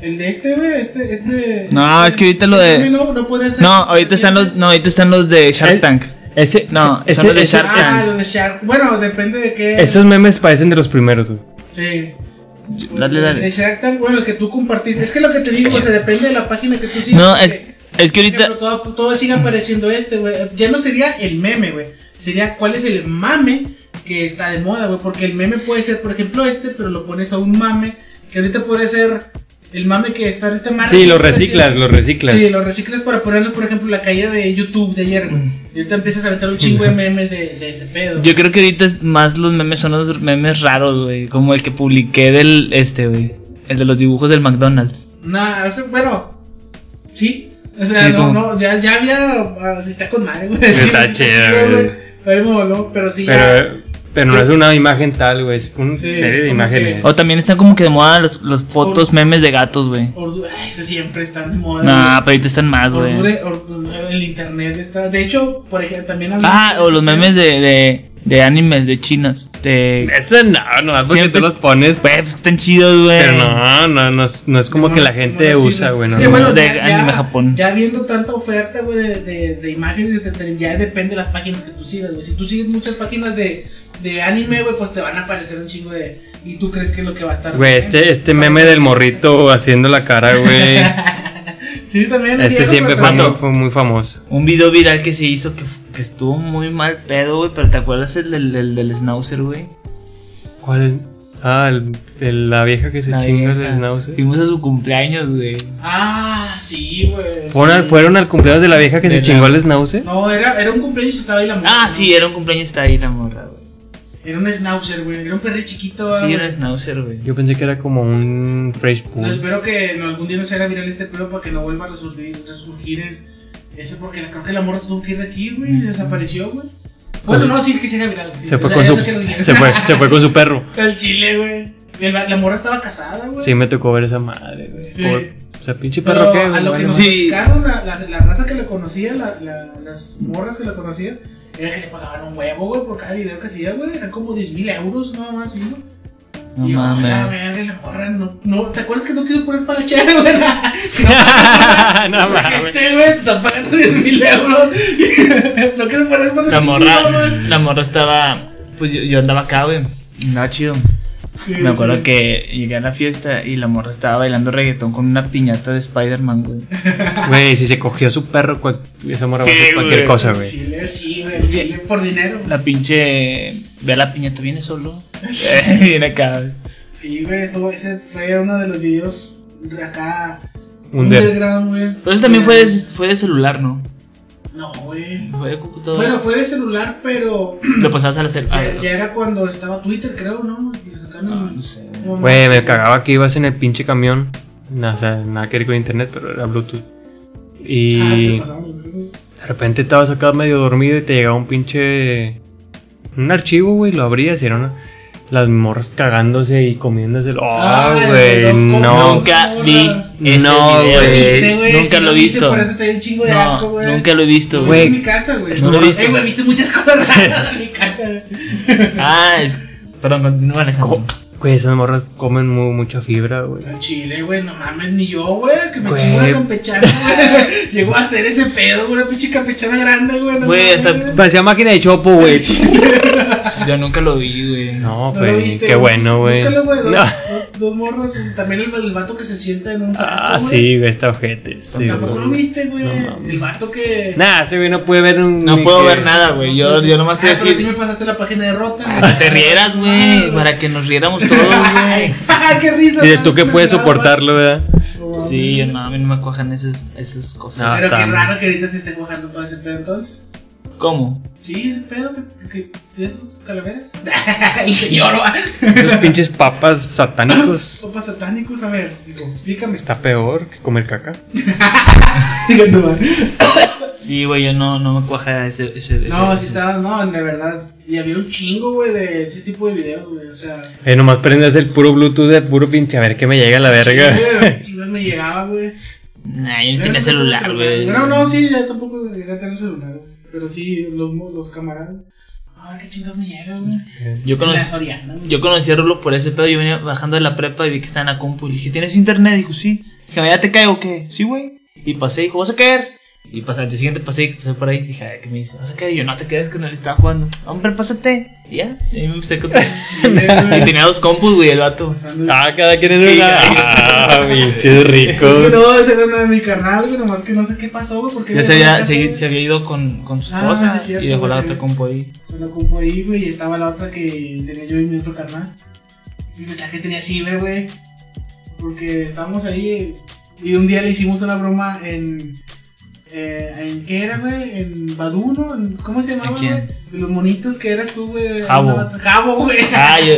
El de este, güey, este, este. No, este- es que ahorita lo de- este No, no podría ser. No, ahorita están los, no, ahorita están los de Shark El- Tank. Ese. No, ese, son los de ese- Shark Ah, Tank. los de Shark. Bueno, depende de qué. Esos memes parecen de los primeros, güey. Sí. Dale, dale. Shark Tank, bueno, que tú compartiste. Es que lo que te digo, o sea, depende de la página que tú sigas. No, es, que ahorita. ejemplo, todo, todo sigue apareciendo este, güey. Ya no sería el meme, güey. Sería cuál es el mame que está de moda, güey. Porque el meme puede ser, por ejemplo, este, pero lo pones a un mame. Que ahorita puede ser el mame que está ahorita más. Sí, lo reciclas, lo reciclas. Sí, lo reciclas para ponerlo, por ejemplo, la caída de YouTube de ayer. Y ahorita empiezas a meter un chingo de memes de, de ese pedo. Yo creo que ahorita más los memes son los memes raros, güey. Como el que publiqué del este, güey. El de los dibujos del McDonald's. Nah, o sea, bueno, sí. O sea, Sí, no, como- no, ya, ya había. ah, sí, está con madre, güey. Está chido, güey. Pero sí, ya. Pero, no es una imagen tal, güey. Es una Sí, es serie de imágenes. que- O también están como que de moda los, los fotos memes de gatos, güey. Ordu- Ay, ese siempre está de moda. Nah, pero ahorita están más, güey. Ordure- or- el internet está. De hecho, por ejemplo, también Ah, de o los memes de, de, de animes, de chinas. De. Ese no, no, porque Siempre- tú los pones. Güey, pues están chidos, güey. Pero no, no, no, es, no es como No, que la gente no, sí, usa, güey. no. bueno, de ya- ya- anime Japón. Ya viendo tanta oferta, güey, de, de, de imágenes de entretenimiento, ya depende de las páginas que tú sigas, güey. Si tú sigues muchas páginas de, de anime, güey, pues te van a aparecer un chingo de. Y tú crees que es lo que va a estar. Güey, este, este meme del morrito haciendo la cara, güey. Sí, también. Ese viejo, siempre fue muy, fue muy famoso. Un video viral que se hizo que, que estuvo muy mal pedo, güey. Pero ¿te acuerdas el del, del, del Schnauzer, güey? ¿Cuál es? Ah, el, el- la vieja que se La chinga vieja. el schnauzer. Fuimos a su cumpleaños, güey. Ah, sí, güey. ¿Fueron, al- sí. ¿Fueron al cumpleaños de la vieja que De se la- chingó el schnauzer? No, era, era un cumpleaños y estaba ahí la morra, Ah, ¿no? sí, era un cumpleaños, está ahí la morra, güey. Era un schnauzer, güey. Era un perro chiquito. Sí, güey. era Schnauzer, güey. Yo pensé que era como un fresh No, pool. espero que no, algún día no se haga viral este pedo para que no vuelva a resurgir, resurgir es, eso porque la- creo que la morra se tuvo que ir de aquí, güey, desapareció, güey. Bueno, no, sí, que se haga viral. sí. Se fue, O sea, con su, sé que lo- se, fue, se fue con su perro. El chile, güey. La, la morra estaba casada, güey. Sí, me tocó ver esa madre, güey. Sí. Por- O sea, pinche perro que. a lo que nos Sí. la, la, la raza que la conocía, la, la- las morras que la conocían, era que le pagaban un huevo, güey, por cada video que hacía, güey. Eran como 10 mil euros, nada más, ¿sí? No y la mames. verga, la morra no, no, ¿te acuerdas que no quiso poner para la chera, güey? No Esa mames. gente, güey, te están pagando 10 mil euros. no quiero poner para La morra, la morra estaba. Pues yo, yo andaba acá, güey. Andaba chido. Me acuerdo que llegué a la fiesta y la morra estaba bailando reggaetón con una piñata de Spider-Man, güey. Güey, si se cogió su perro, cual- esa morra va a hacer cualquier güey. cosa, güey. Chile, sí, güey, chile por dinero. La pinche. Ve a la piñata, viene solo. Viene acá, güey. Sí, güey, esto, ese fue uno de los videos de acá. Under. Underground, güey. Pero eso también fue de, fue de celular, ¿no? No, güey. Fue de computadora. Bueno, fue de celular, pero Lo pasabas a la cel- ya, ah, ya era cuando estaba Twitter, creo, ¿no? Sacaron- no, no sé. Güey, me cagaba que ibas en el pinche camión. No, o sea, nada que ver con internet, pero era Bluetooth. Ah, Y güey. de repente estabas acá medio dormido y te llegaba un pinche. Un archivo, güey, lo abrías y eran las morras cagándose y comiéndose. Ah, ¡Oh, güey! No. Nunca vi ese No, video. ¿Lo güey. viste, güey? Nunca lo he viste, visto. Por eso te dio un chingo de No, asco, güey. nunca lo he visto, Lo güey. viste en mi casa, güey. No lo he visto. Eh, güey, viste muchas cosas raras en mi casa, güey. Ah, es. Perdón, continúa Alejandro. Güey, esas morras comen mu- mucha fibra, güey. Al chile, güey, no mames, ni yo, güey, que me chingo la campechana, güey. Llegó a hacer ese pedo, güey, una pinche campechana grande, güey. no Güey, hasta- güey. Parecía máquina de chopo, güey. Yo nunca lo vi, güey. No, No lo güey, viste, qué bueno, güey. Búscalo, güey, dos, No. dos, dos morros. También el, el vato que se sienta en un frasco, Ah, güey. sí, güey, está ojete. Sí, Tampoco güey. lo viste, güey. No el vato que. Nah, este güey no puede ver un. No puedo que- ver nada, güey. Yo, yo nomás te Ah, voy a pero sí me decir. pasaste la página de Rota. Para que te rieras, güey. Para que nos riéramos todos, güey. Ay, qué risa. Y de tú que puedes soportarlo, ¿verdad? Sí, yo no, a mí no me cuajan esas, esas cosas. Pero qué raro que ahorita se esté cuajando todo ese pedo entonces. ¿Cómo? Sí, ese pedo que, que de esos calaveras. el señor. Esos pinches papas satánicos. Sopas satánicos, a ver, digo, explícame. Está peor que comer caca. Diga va. Sí, güey, yo no, no me cuaja ese. ese, No, ese- sí estaba, no, de verdad. Y había un chingo, güey, de ese tipo de videos, güey. O sea, Eh, nomás prendes el puro Bluetooth de puro pinche. A ver qué me llega a la verga. güey, chingos me llegaba, güey. Nah, yo no tenía celular, güey. No, no, sí, ya tampoco llegué a tener celular, güey. Pero sí, los, mo- los camaradas. Ah, qué chingados me llega, güey. Yo conocí, Soriana, güey. yo conocí a Rulo por ese pedo. Yo venía bajando de la prepa y vi que estaba en la compu. Y dije, ¿tienes internet? Dijo, sí. Dije, ¿ya te caigo o qué? Sí, güey. Y pasé y dijo, ¿vas a caer? Y pasé, al siguiente pasé y pasé por ahí. Dije, "Ay, ¿qué me dice? ¿Vas a caer? Y yo, no te quedes con él, estaba jugando. Hombre, pásate. Y ya. Y ahí me empecé a contar. Y tenía dos compus, güey, el vato. Ah, cada quien es Sí, una. Ah, pinches ricos. No, ese era uno de mi carnal, güey, nomás que no sé qué pasó, güey, porque... Ya se había, se, se había ido con, con su Ah, es cierto, y dejó la otra compu ahí. La compu ahí, güey, y estaba la otra que tenía yo y mi otro carnal. Y pensaba que tenía ciber, güey. Porque estábamos ahí y un día le hicimos una broma en... Eh, ¿En qué era, güey? En Badu, ¿no? En- ¿Cómo se llamaba, güey? De los monitos que eras tú, güey. Jabo. Jabo, güey. Ah, yo,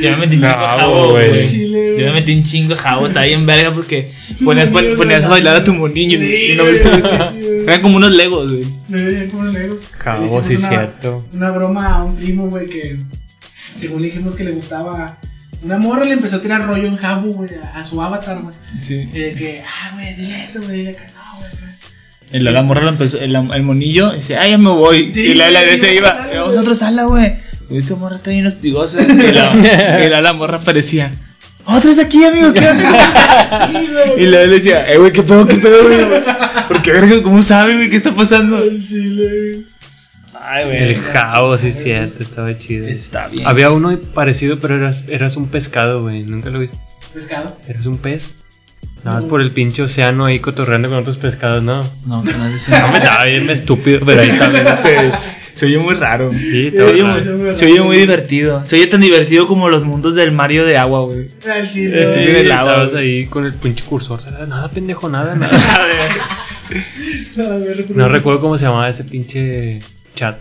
yo me metí un chingo a Jabo, jabo, güey. Yo me metí un chingo jabo, estaba bien verga porque Sí, ponías, ponías a bailar a tu monillo Sí, y no viste. Eran como unos legos, güey. Veían como legos. Le Cabo, hicimos sí, una- cierto. Una broma a un primo, güey, que según dijimos que le gustaba. Una morra le empezó a tirar rollo en Jabu, güey, a, a su avatar, güey. Sí. Y de que, ah, güey, dile esto, güey, dile no, güey. El, la morra lo empezó, el, el monillo dice, ah, ya me voy. Sí, y la, la derecha sí, iba, vamos a güey. otra sala, güey. Y esta morra está bien hostigosa. Y la, y la, la morra aparecía, otros aquí, amigo, ¿qué onda?" Sí, güey. Y luego le decía, eh, güey, ¿qué pedo, qué pedo, güey? Porque, verga, ¿cómo sabe, güey, qué está pasando? El chile, güey. Ay, güey. El jabo, sí, cierto. Estaba chido. Está bien. Había uno parecido, pero eras, eras un pescado, güey. Nunca lo viste. Pescado. Eras un pez. Nada más No. por el pinche océano ahí cotorreando con otros pescados, no. No, que no es ese. No me estaba bien estúpido, pero ahí está. se, se oye muy raro. Sí, Se oye, raro. muy, se oye muy divertido. Se oye tan divertido como los mundos del Mario de agua, güey. El chile. Este Sí, sí, del agua, estabas ahí con el pinche cursor. Nada, pendejo, nada, nada. A ver, No recuerdo cómo se llamaba ese pinche chat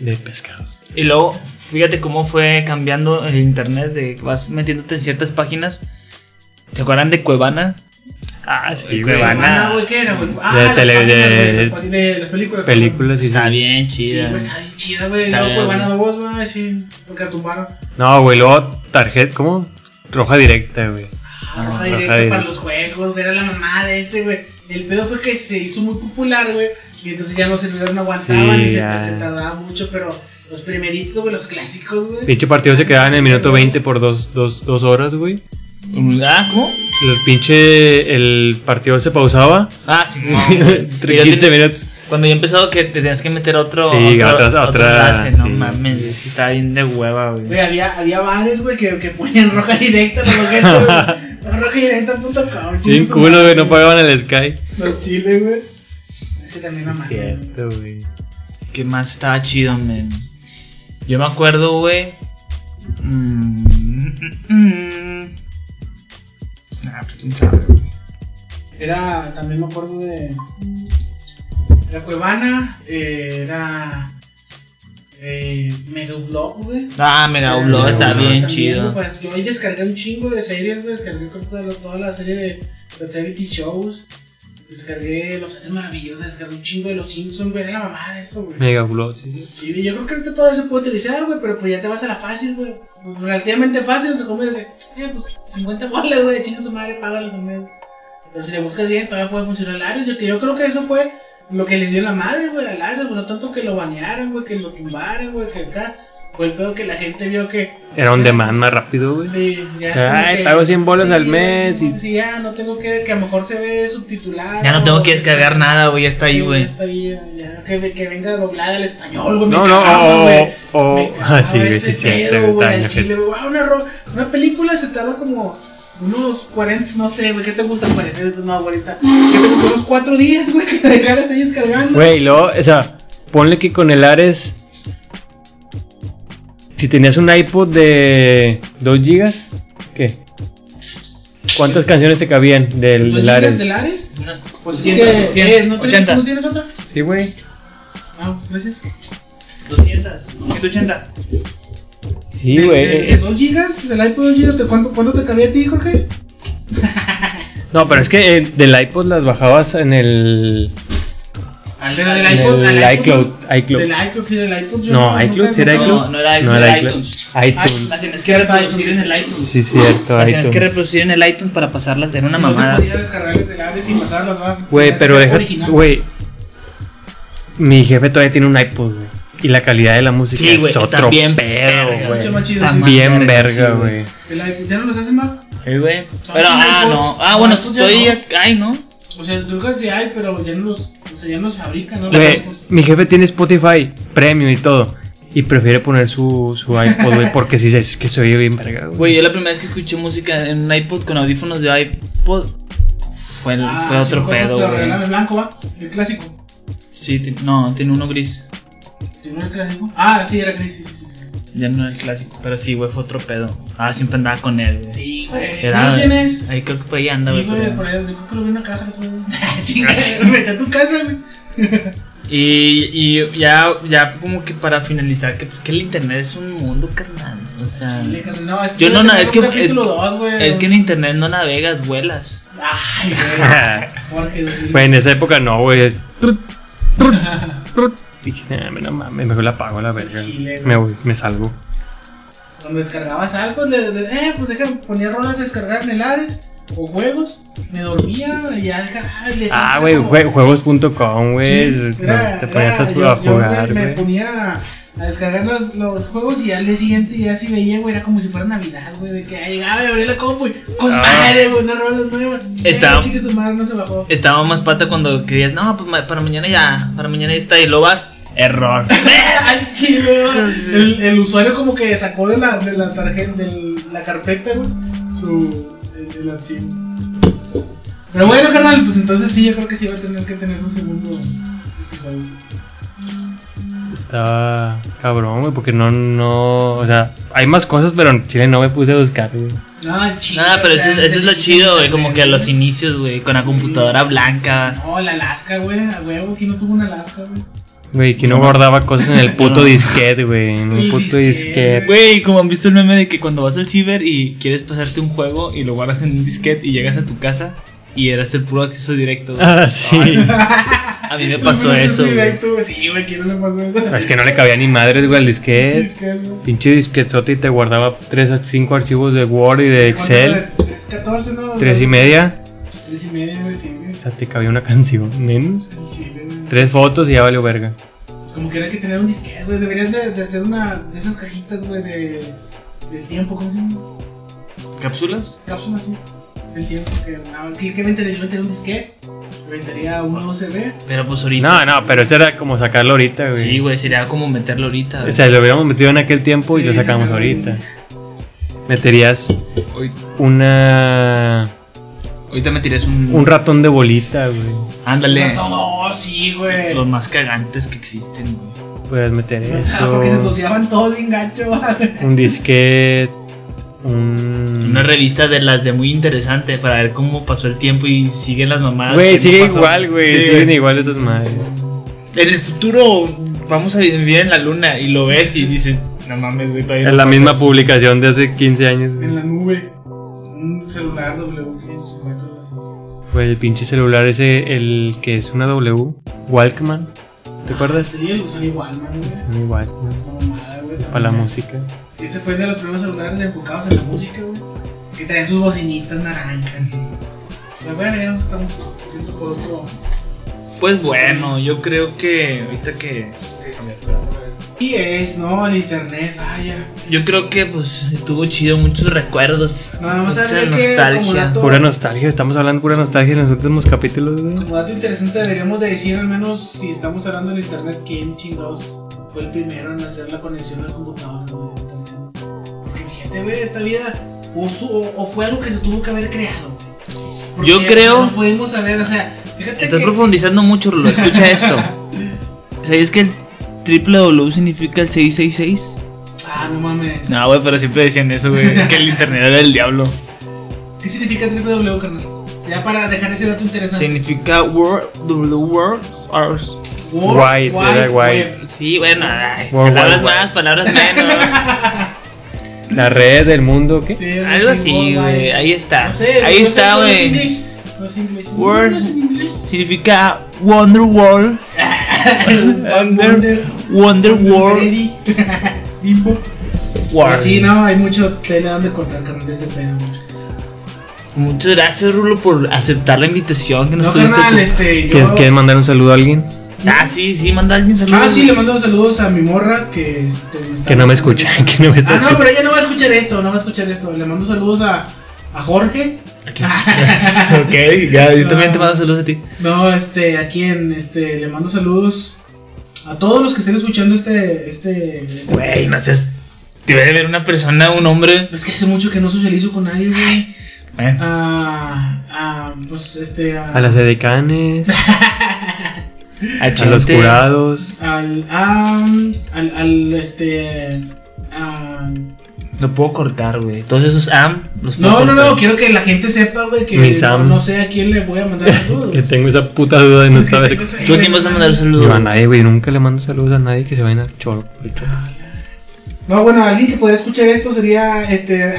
de pescados. Y luego, fíjate cómo fue cambiando el internet de que vas metiéndote en ciertas páginas. ¿Se acuerdan de Cuevana? Ah, sí, Cuevana. Ah, güey, ¿qué era, güey? Ah, De las tele- páginas, de- güey, de las películas. Está sí. bien Sí, chida. güey, está bien chida, güey. Luego bien, pues van a güey. dos, güey, sí. Porque la tumbaron. No, güey, luego tarjeta, ¿cómo? Roja directa, güey. Ah, roja roja directa directa. para los juegos, güey. Era la mamá de ese, güey. El pedo fue que se hizo muy popular, güey. Y entonces ya los celulares no aguantaban Sí, y se, ya. se tardaba mucho, pero los primeritos, güey, los clásicos, güey. Pinche partido se quedaba en el minuto 20 por dos, dos, dos horas, güey. Ah, ¿cómo? Los pinche. El partido se pausaba. Ah, sí, no, güey. Entre Y yo 15 tenía- minutos. Cuando ya empezó que te tenías que meter otro. Sí, otro, otra- otro otra- enlace, No sí. mames, sí estaba bien de hueva, güey. Güey, había, había bares, güey, que, que ponían roja directa los objetos, güey. Rojadirecta.com. Sin culo, güey, no pagaban el Sky. Los chiles, güey. Es que también Sí, cierto, güey. ¿Qué más estaba chido, men? Yo me acuerdo, güey. Mm, mm, mm. Ah, pues quién sabe, güey. Era, también me acuerdo de. Era Cuevana, eh, era. Eh, Mega Block, güey. Ah, Mega Upload Eh, está bien chido. pues, yo ahí descargué un chingo de series, güey. Descargué con toda, la- toda la serie de de reality shows. Descargué Los Años Maravillosos. Descargué un chingo de Los Simpsons, güey. Era la mamá de eso, güey. Mega Upload, sí, sí. Sí, yo creo que ahorita todo eso puede utilizar, güey, pero pues ya te vas a la fácil, güey. Relativamente fácil, entre comillas, de, eh, pues 50 bolas, güey, chinga su madre, págalo al mes. Pero si le buscas bien, todavía puede funcionar el Ares. Yo, que yo creo que eso fue lo que les dio la madre, güey, al güey. No tanto que lo banearan, güey, que lo tumbaran, güey, que acá. Fue el pedo que la gente vio que. Era un demand más rápido, güey. Sí, ya O sea, ay, que- pago 100 bolas al güey, mes y- Sí, ya no tengo que. Que a lo mejor se ve subtitulado. Ya no tengo que descargar nada, güey, ya está ahí, Sí, güey. ya está ahí, ya, que, que venga doblada al español, güey. No, me no, cagaba, o- güey. o- Me ah, sí, güey, sí, sí, pedo, sí, güey, daño, al chile, güey. Ah, Una, película se tarda como unos 40, no sé, güey, ¿qué te gusta? 40 minutos, no, ahorita. ¿Qué te gusta? Unos 4 días, güey, que te dejaras ahí descargando. Güey, y luego, o sea, ponle que con el Ares. Si tenías un iPod de 2 gigas, ¿qué? ¿Cuántas canciones te cabían del, ¿Dos del gigas Ares? del Ares? Pues es 100, que, 100, eh, ¿no, tienes, 80. ¿no tienes otra? Sí, güey. Ah, gracias. 200, 180. Sí, güey. de 2 gigas, del iPod 2 gigas, ¿de cuánto, ¿cuánto te cabía a ti, Jorge? No, pero es que eh, del iPod las bajabas en el, Pero del iPod, el al iCloud. iCloud. Del iCloud, sí, del iPod. yo No, iCloud, sí era iCloud. No, no era, No no era iCloud. iTunes. iTunes. Las tienes que reproducir en el iTunes. Sí, cierto, Las tienes que reproducir en el iTunes para pasarlas. Era una No se mamada. Güey, pero deja. Güey. Mi jefe todavía tiene un iPod, güey. Y la calidad de la música Sí, güey, es está otro bien pedo, verga, güey. Más verga, güey. El iPod, ¿Ya no los hacen más? Sí, güey. Pero, ah, iPods. no. Ah, No, bueno, estoy ay, ¿no? O sea, creo que sí hay, pero ya no los, o sea, ya no fabrican, ¿no? Güey, mi jefe tiene Spotify Premium y todo. Y prefiere poner su, su iPod, güey, porque sí es que se oye bien verga, güey. Güey, yo la primera vez que escuché música en un iPod con audífonos de iPod fue, el- Ah, fue otro pedo, güey. el blanco, ¿va? El clásico. Sí, no, tiene uno gris. ¿Tiene el clásico? Ah, sí, era gris, sí. sí. Ya no era el clásico, pero sí, güey, fue otro pedo. Ah, siempre andaba con él, güey. Sí, güey. ¿Tú Era- lo tienes? Ahí creo que por ahí anda, Sí, güey. güey, pero- por ahí, yo creo que lo vi en una caja día. Chinga, me metí a tu casa, güey. Y, y ya, ya como que para finalizar, que, pues, que el internet es un mundo, carnal. O sea, Chile, carnal, no, este yo no, es que, es, dos, güey. es que en internet no navegas, vuelas. Ay, güey. Jorge, Güey, en esa época no, güey. Dije, nah, no mames, mejor la apago la verga. Chile. Me voy, me salgo. Cuando descargabas algo, le, le- eh, pues deja, ponía rolas a descargar en el Ares o juegos, me dormía y ya deja, ah, le Ah, güey, juegos.com, güey. Sí, Te ponías a, a yo jugar, me, me ponía a descargar los, los juegos y al día siguiente ya si veía, güey, era como si fuera Navidad, güey, de que llegaba y abría la compu y con Ah. madre, güey, una rola nueva. Estaba- chique su madre, no se bajó. Estaba más pata cuando querías, no, pues para mañana ya, para mañana ya está, y lo vas, error. Güey. Sí. el, el usuario como que sacó de la, de la tarjeta, de la carpeta, güey, su, el, el archivo. Pero bueno, carnal, pues entonces sí, yo creo que sí va a tener que tener un segundo episodio. Estaba cabrón, güey, porque no, no. O sea, hay más cosas, pero en Chile no me puse a buscar, güey. No, el chile, Nada, pero eso, eso es lo chido, güey, como que a los inicios, güey, con la computadora blanca. No, la Alaska, güey, a huevo, ¿quién no tuvo una Alaska, güey? Güey, que no guardaba cosas en el puto disquete, güey. En un El puto disquete. Güey, como han visto el meme de que cuando vas al ciber y quieres pasarte un juego y lo guardas en un disquete y llegas a tu casa y eras el puro acceso directo. Ah, sí. A mí me pasó eso, güey. directo. Sí, güey, ¿quién no le pasó eso? Es que no le cabía ni madres, güey, al Sí, disquete. güey. Pinche disquetote y te guardaba 3 a 5 archivos de Word y de ¿Cuánto Excel. Es 14, ¿no? 3 y media. Tres y media, güey, sí, güey. O sea, te cabía una canción, menos. Güey. Tres fotos y ya valió verga. Como que era que tener un disquete, güey. Deberías de, de hacer una de esas cajitas, güey, de, del tiempo, ¿cómo se llama? ¿Cápsulas? Cápsulas, sí. Del tiempo. Que, ah, ¿qué, qué vendería? Yo vendería un disquete. Vendería un USB. Pero pues ahorita. No, no, pero eso era como sacarlo ahorita, güey. Sí, güey, sería como meterlo ahorita. O güey. sea, lo hubiéramos metido en aquel tiempo y lo sacamos ahorita. Meterías Hoy- una. ahorita me tires un. Un ratón de bolita, güey. Ándale. No, sí, güey. Los más cagantes que existen, güey. Puedes meter Ah, eso. porque se ensuciaban todos bien gacho, güey. Un disquete. Un. Un una revista de las de muy interesante para ver cómo pasó el tiempo y siguen las mamadas. Güey, que sigue no igual, güey. Sí, siguen igual esas madres. En el futuro vamos a vivir en la luna y lo ves y dices, no mames, güey, todavía Es no la misma eso". publicación de hace 15 años. En la nube. Un celular W550 algo así. Güey, el pinche celular ese, el que es una W, Walkman. ¿Te acuerdas? Sí, el un Walkman. Madre, güey, Para la música. Ese fue de los primeros celulares enfocados en la música, güey. Que traían sus bocinitas naranjas. Pero bueno, ya nos estamos yendo por otro. Pues bueno, yo creo que ahorita que... Y es, ¿no? El internet, vaya. Yo creo que pues estuvo chido, muchos recuerdos. Nada más mucha nostalgia. dato- Pura nostalgia, estamos hablando pura nostalgia en los últimos capítulos, güey. Como dato interesante, deberíamos de decir, al menos si estamos hablando del internet, quién chingados fue el primero en hacer la conexión a las computadoras, güey, güey, esta vida o, su- o- o fue algo que se tuvo que haber creado. Porque Yo creo- No pudimos saber, o sea, fíjate Estás que. profundizando mucho, lo escucha esto. ¿Sabías que el triple W significa el 666? Ah, no mames. No, güey, pero siempre decían eso, güey, que el internet era el diablo. ¿Qué significa www, carnal? Ya para dejar ese dato interesante. Significa World, W World, Earth. World Wide, wide. Web. Sí, bueno, ay, World palabras Wide más, palabras menos. La red del mundo, ¿qué? Sí, Algo así, güey, ahí está. No sé, Ahí no está, sé, no es güey. inglés. No es Word. es. Significa Wonder World. Wonder, Wonder World. Limbo. World. Sí, no, hay mucho tela donde cortar carnal de ese pedo. Muchas gracias, Rulo, por aceptar la invitación que nos No, tuviste. carnal, este. ¿Quieres, Yo... quieres mandar un saludo a alguien? Ah, sí, sí, manda a alguien saludos. Ah, sí, le mando saludos a mi morra que este, me está Que no me escucha, que no me está Ah, no, escuchando. pero ella no va a escuchar esto, no va a escuchar esto. Le mando saludos a, a Jorge. ok, ya, yo también te mando saludos a ti. No, este, a quien, este, le mando saludos a todos los que estén escuchando este, este, este- Güey, no seas. Debe de ver una persona, un hombre. Es que hace mucho que no socializo con nadie, güey. Bueno, Ah, ah, pues, este, a, A las edecanes, a, a los jurados. al, ah, al, al, este, ah, Lo puedo cortar, güey. Todos esos am. Los puedo no, no, cortar. no, quiero que la gente sepa, güey, que no, sé a quién le voy a mandar saludos. Que tengo esa puta duda de no Es saber. Tú ni vas a mandar Yo saludos. a nadie, güey. Nunca le mando saludos a nadie que se vayan al chorro. por el chorro. No, bueno, alguien que podría escuchar esto sería este.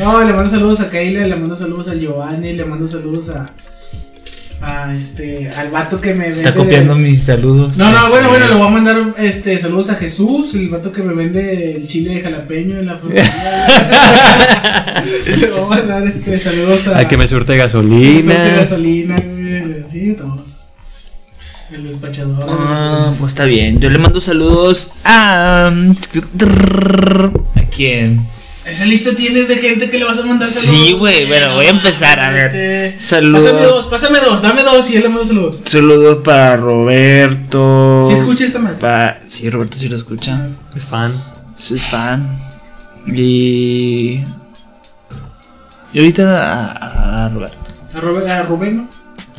no, le mando saludos a Kaila, le mando saludos a Giovanni, le mando saludos a. a este. al vato que me vende. Está copiando mis saludos. No, no, Sí. bueno, bueno, le voy a mandar este saludos a Jesús, el vato que me vende el chile de jalapeño en la frutería. le voy a mandar este saludos a. Al que me surte Surte gasolina. gasolina, güey, sí, todos. El despachador. Ah, pues está bien. Yo le mando saludos a. ¿A quién? Esa lista tienes de gente que le vas a mandar saludos. Sí, güey, bueno, voy a empezar, a ver. Saludos. Pásame dos, pásame dos, dame dos y él le mando saludos. Saludos para Roberto. ¿Sí escucha esta madre? Pa- sí, Roberto sí lo escucha. Es fan. Es fan. Y. Y ahorita a, a Roberto. A, Rubén, a Rubén, ¿no?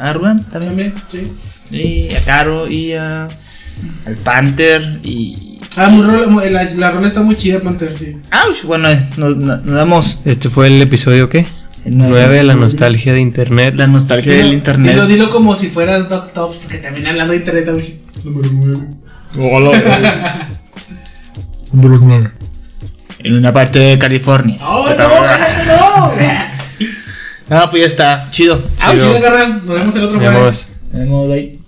A Rubén también. También, sí. Y a Caro y a. Al Panther y. Ah, muy rola- muy- la, la rola está muy chida, Panther, sí. ¡Auch! Bueno, nos, nos- nos damos. Este fue el episodio, ¿qué? el nueve. 9, la nostalgia de internet. La nostalgia Dilo- del internet. Dilo, dilo como si fueras Doc Top, porque también hablando de internet, güey. Número 9. En una parte de California. ¡Oh, no, no! Ah, pues ya está. Chido. Ah, carnal. Nos vemos el otro Nos jueves. vemos. Nos vemos, bye.